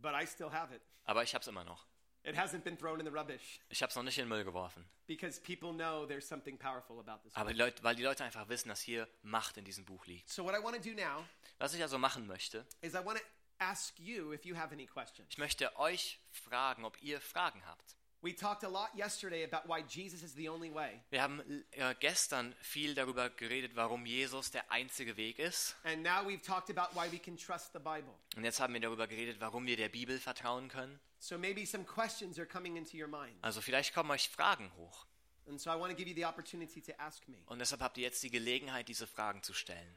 But I still have it. Aber ich habe es immer noch. It hasn't been thrown in the rubbish Ich habe es noch nicht in den Müll geworfen. because people know there's something powerful about this. Aber die Leute, weil die Leute einfach wissen, dass hier Macht in diesem Buch liegt. So, what I want to do now Was ich also machen möchte, is I want to ask you if you have any questions. ich möchte euch fragen, ob ihr Fragen habt. We talked a lot yesterday about why Jesus is the only way. Wir haben äh, gestern viel darüber geredet, warum Jesus der einzige Weg ist. And now we've talked about why we can trust the Bible. Und jetzt haben wir darüber geredet, warum wir der Bibel vertrauen können. So maybe some questions are coming into your mind. Also vielleicht kommen euch Fragen hoch. And so I want to give you the opportunity to ask me. Und deshalb habt ihr jetzt die Gelegenheit, diese Fragen zu stellen.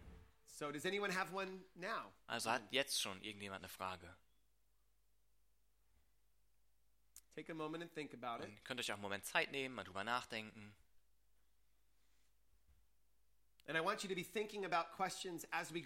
So does anyone have one now? Also hat jetzt schon irgendjemand eine Frage. Take a moment and think about it. Und könnt euch auch einen Moment Zeit nehmen, mal drüber nachdenken. And I want you to be thinking about questions as we go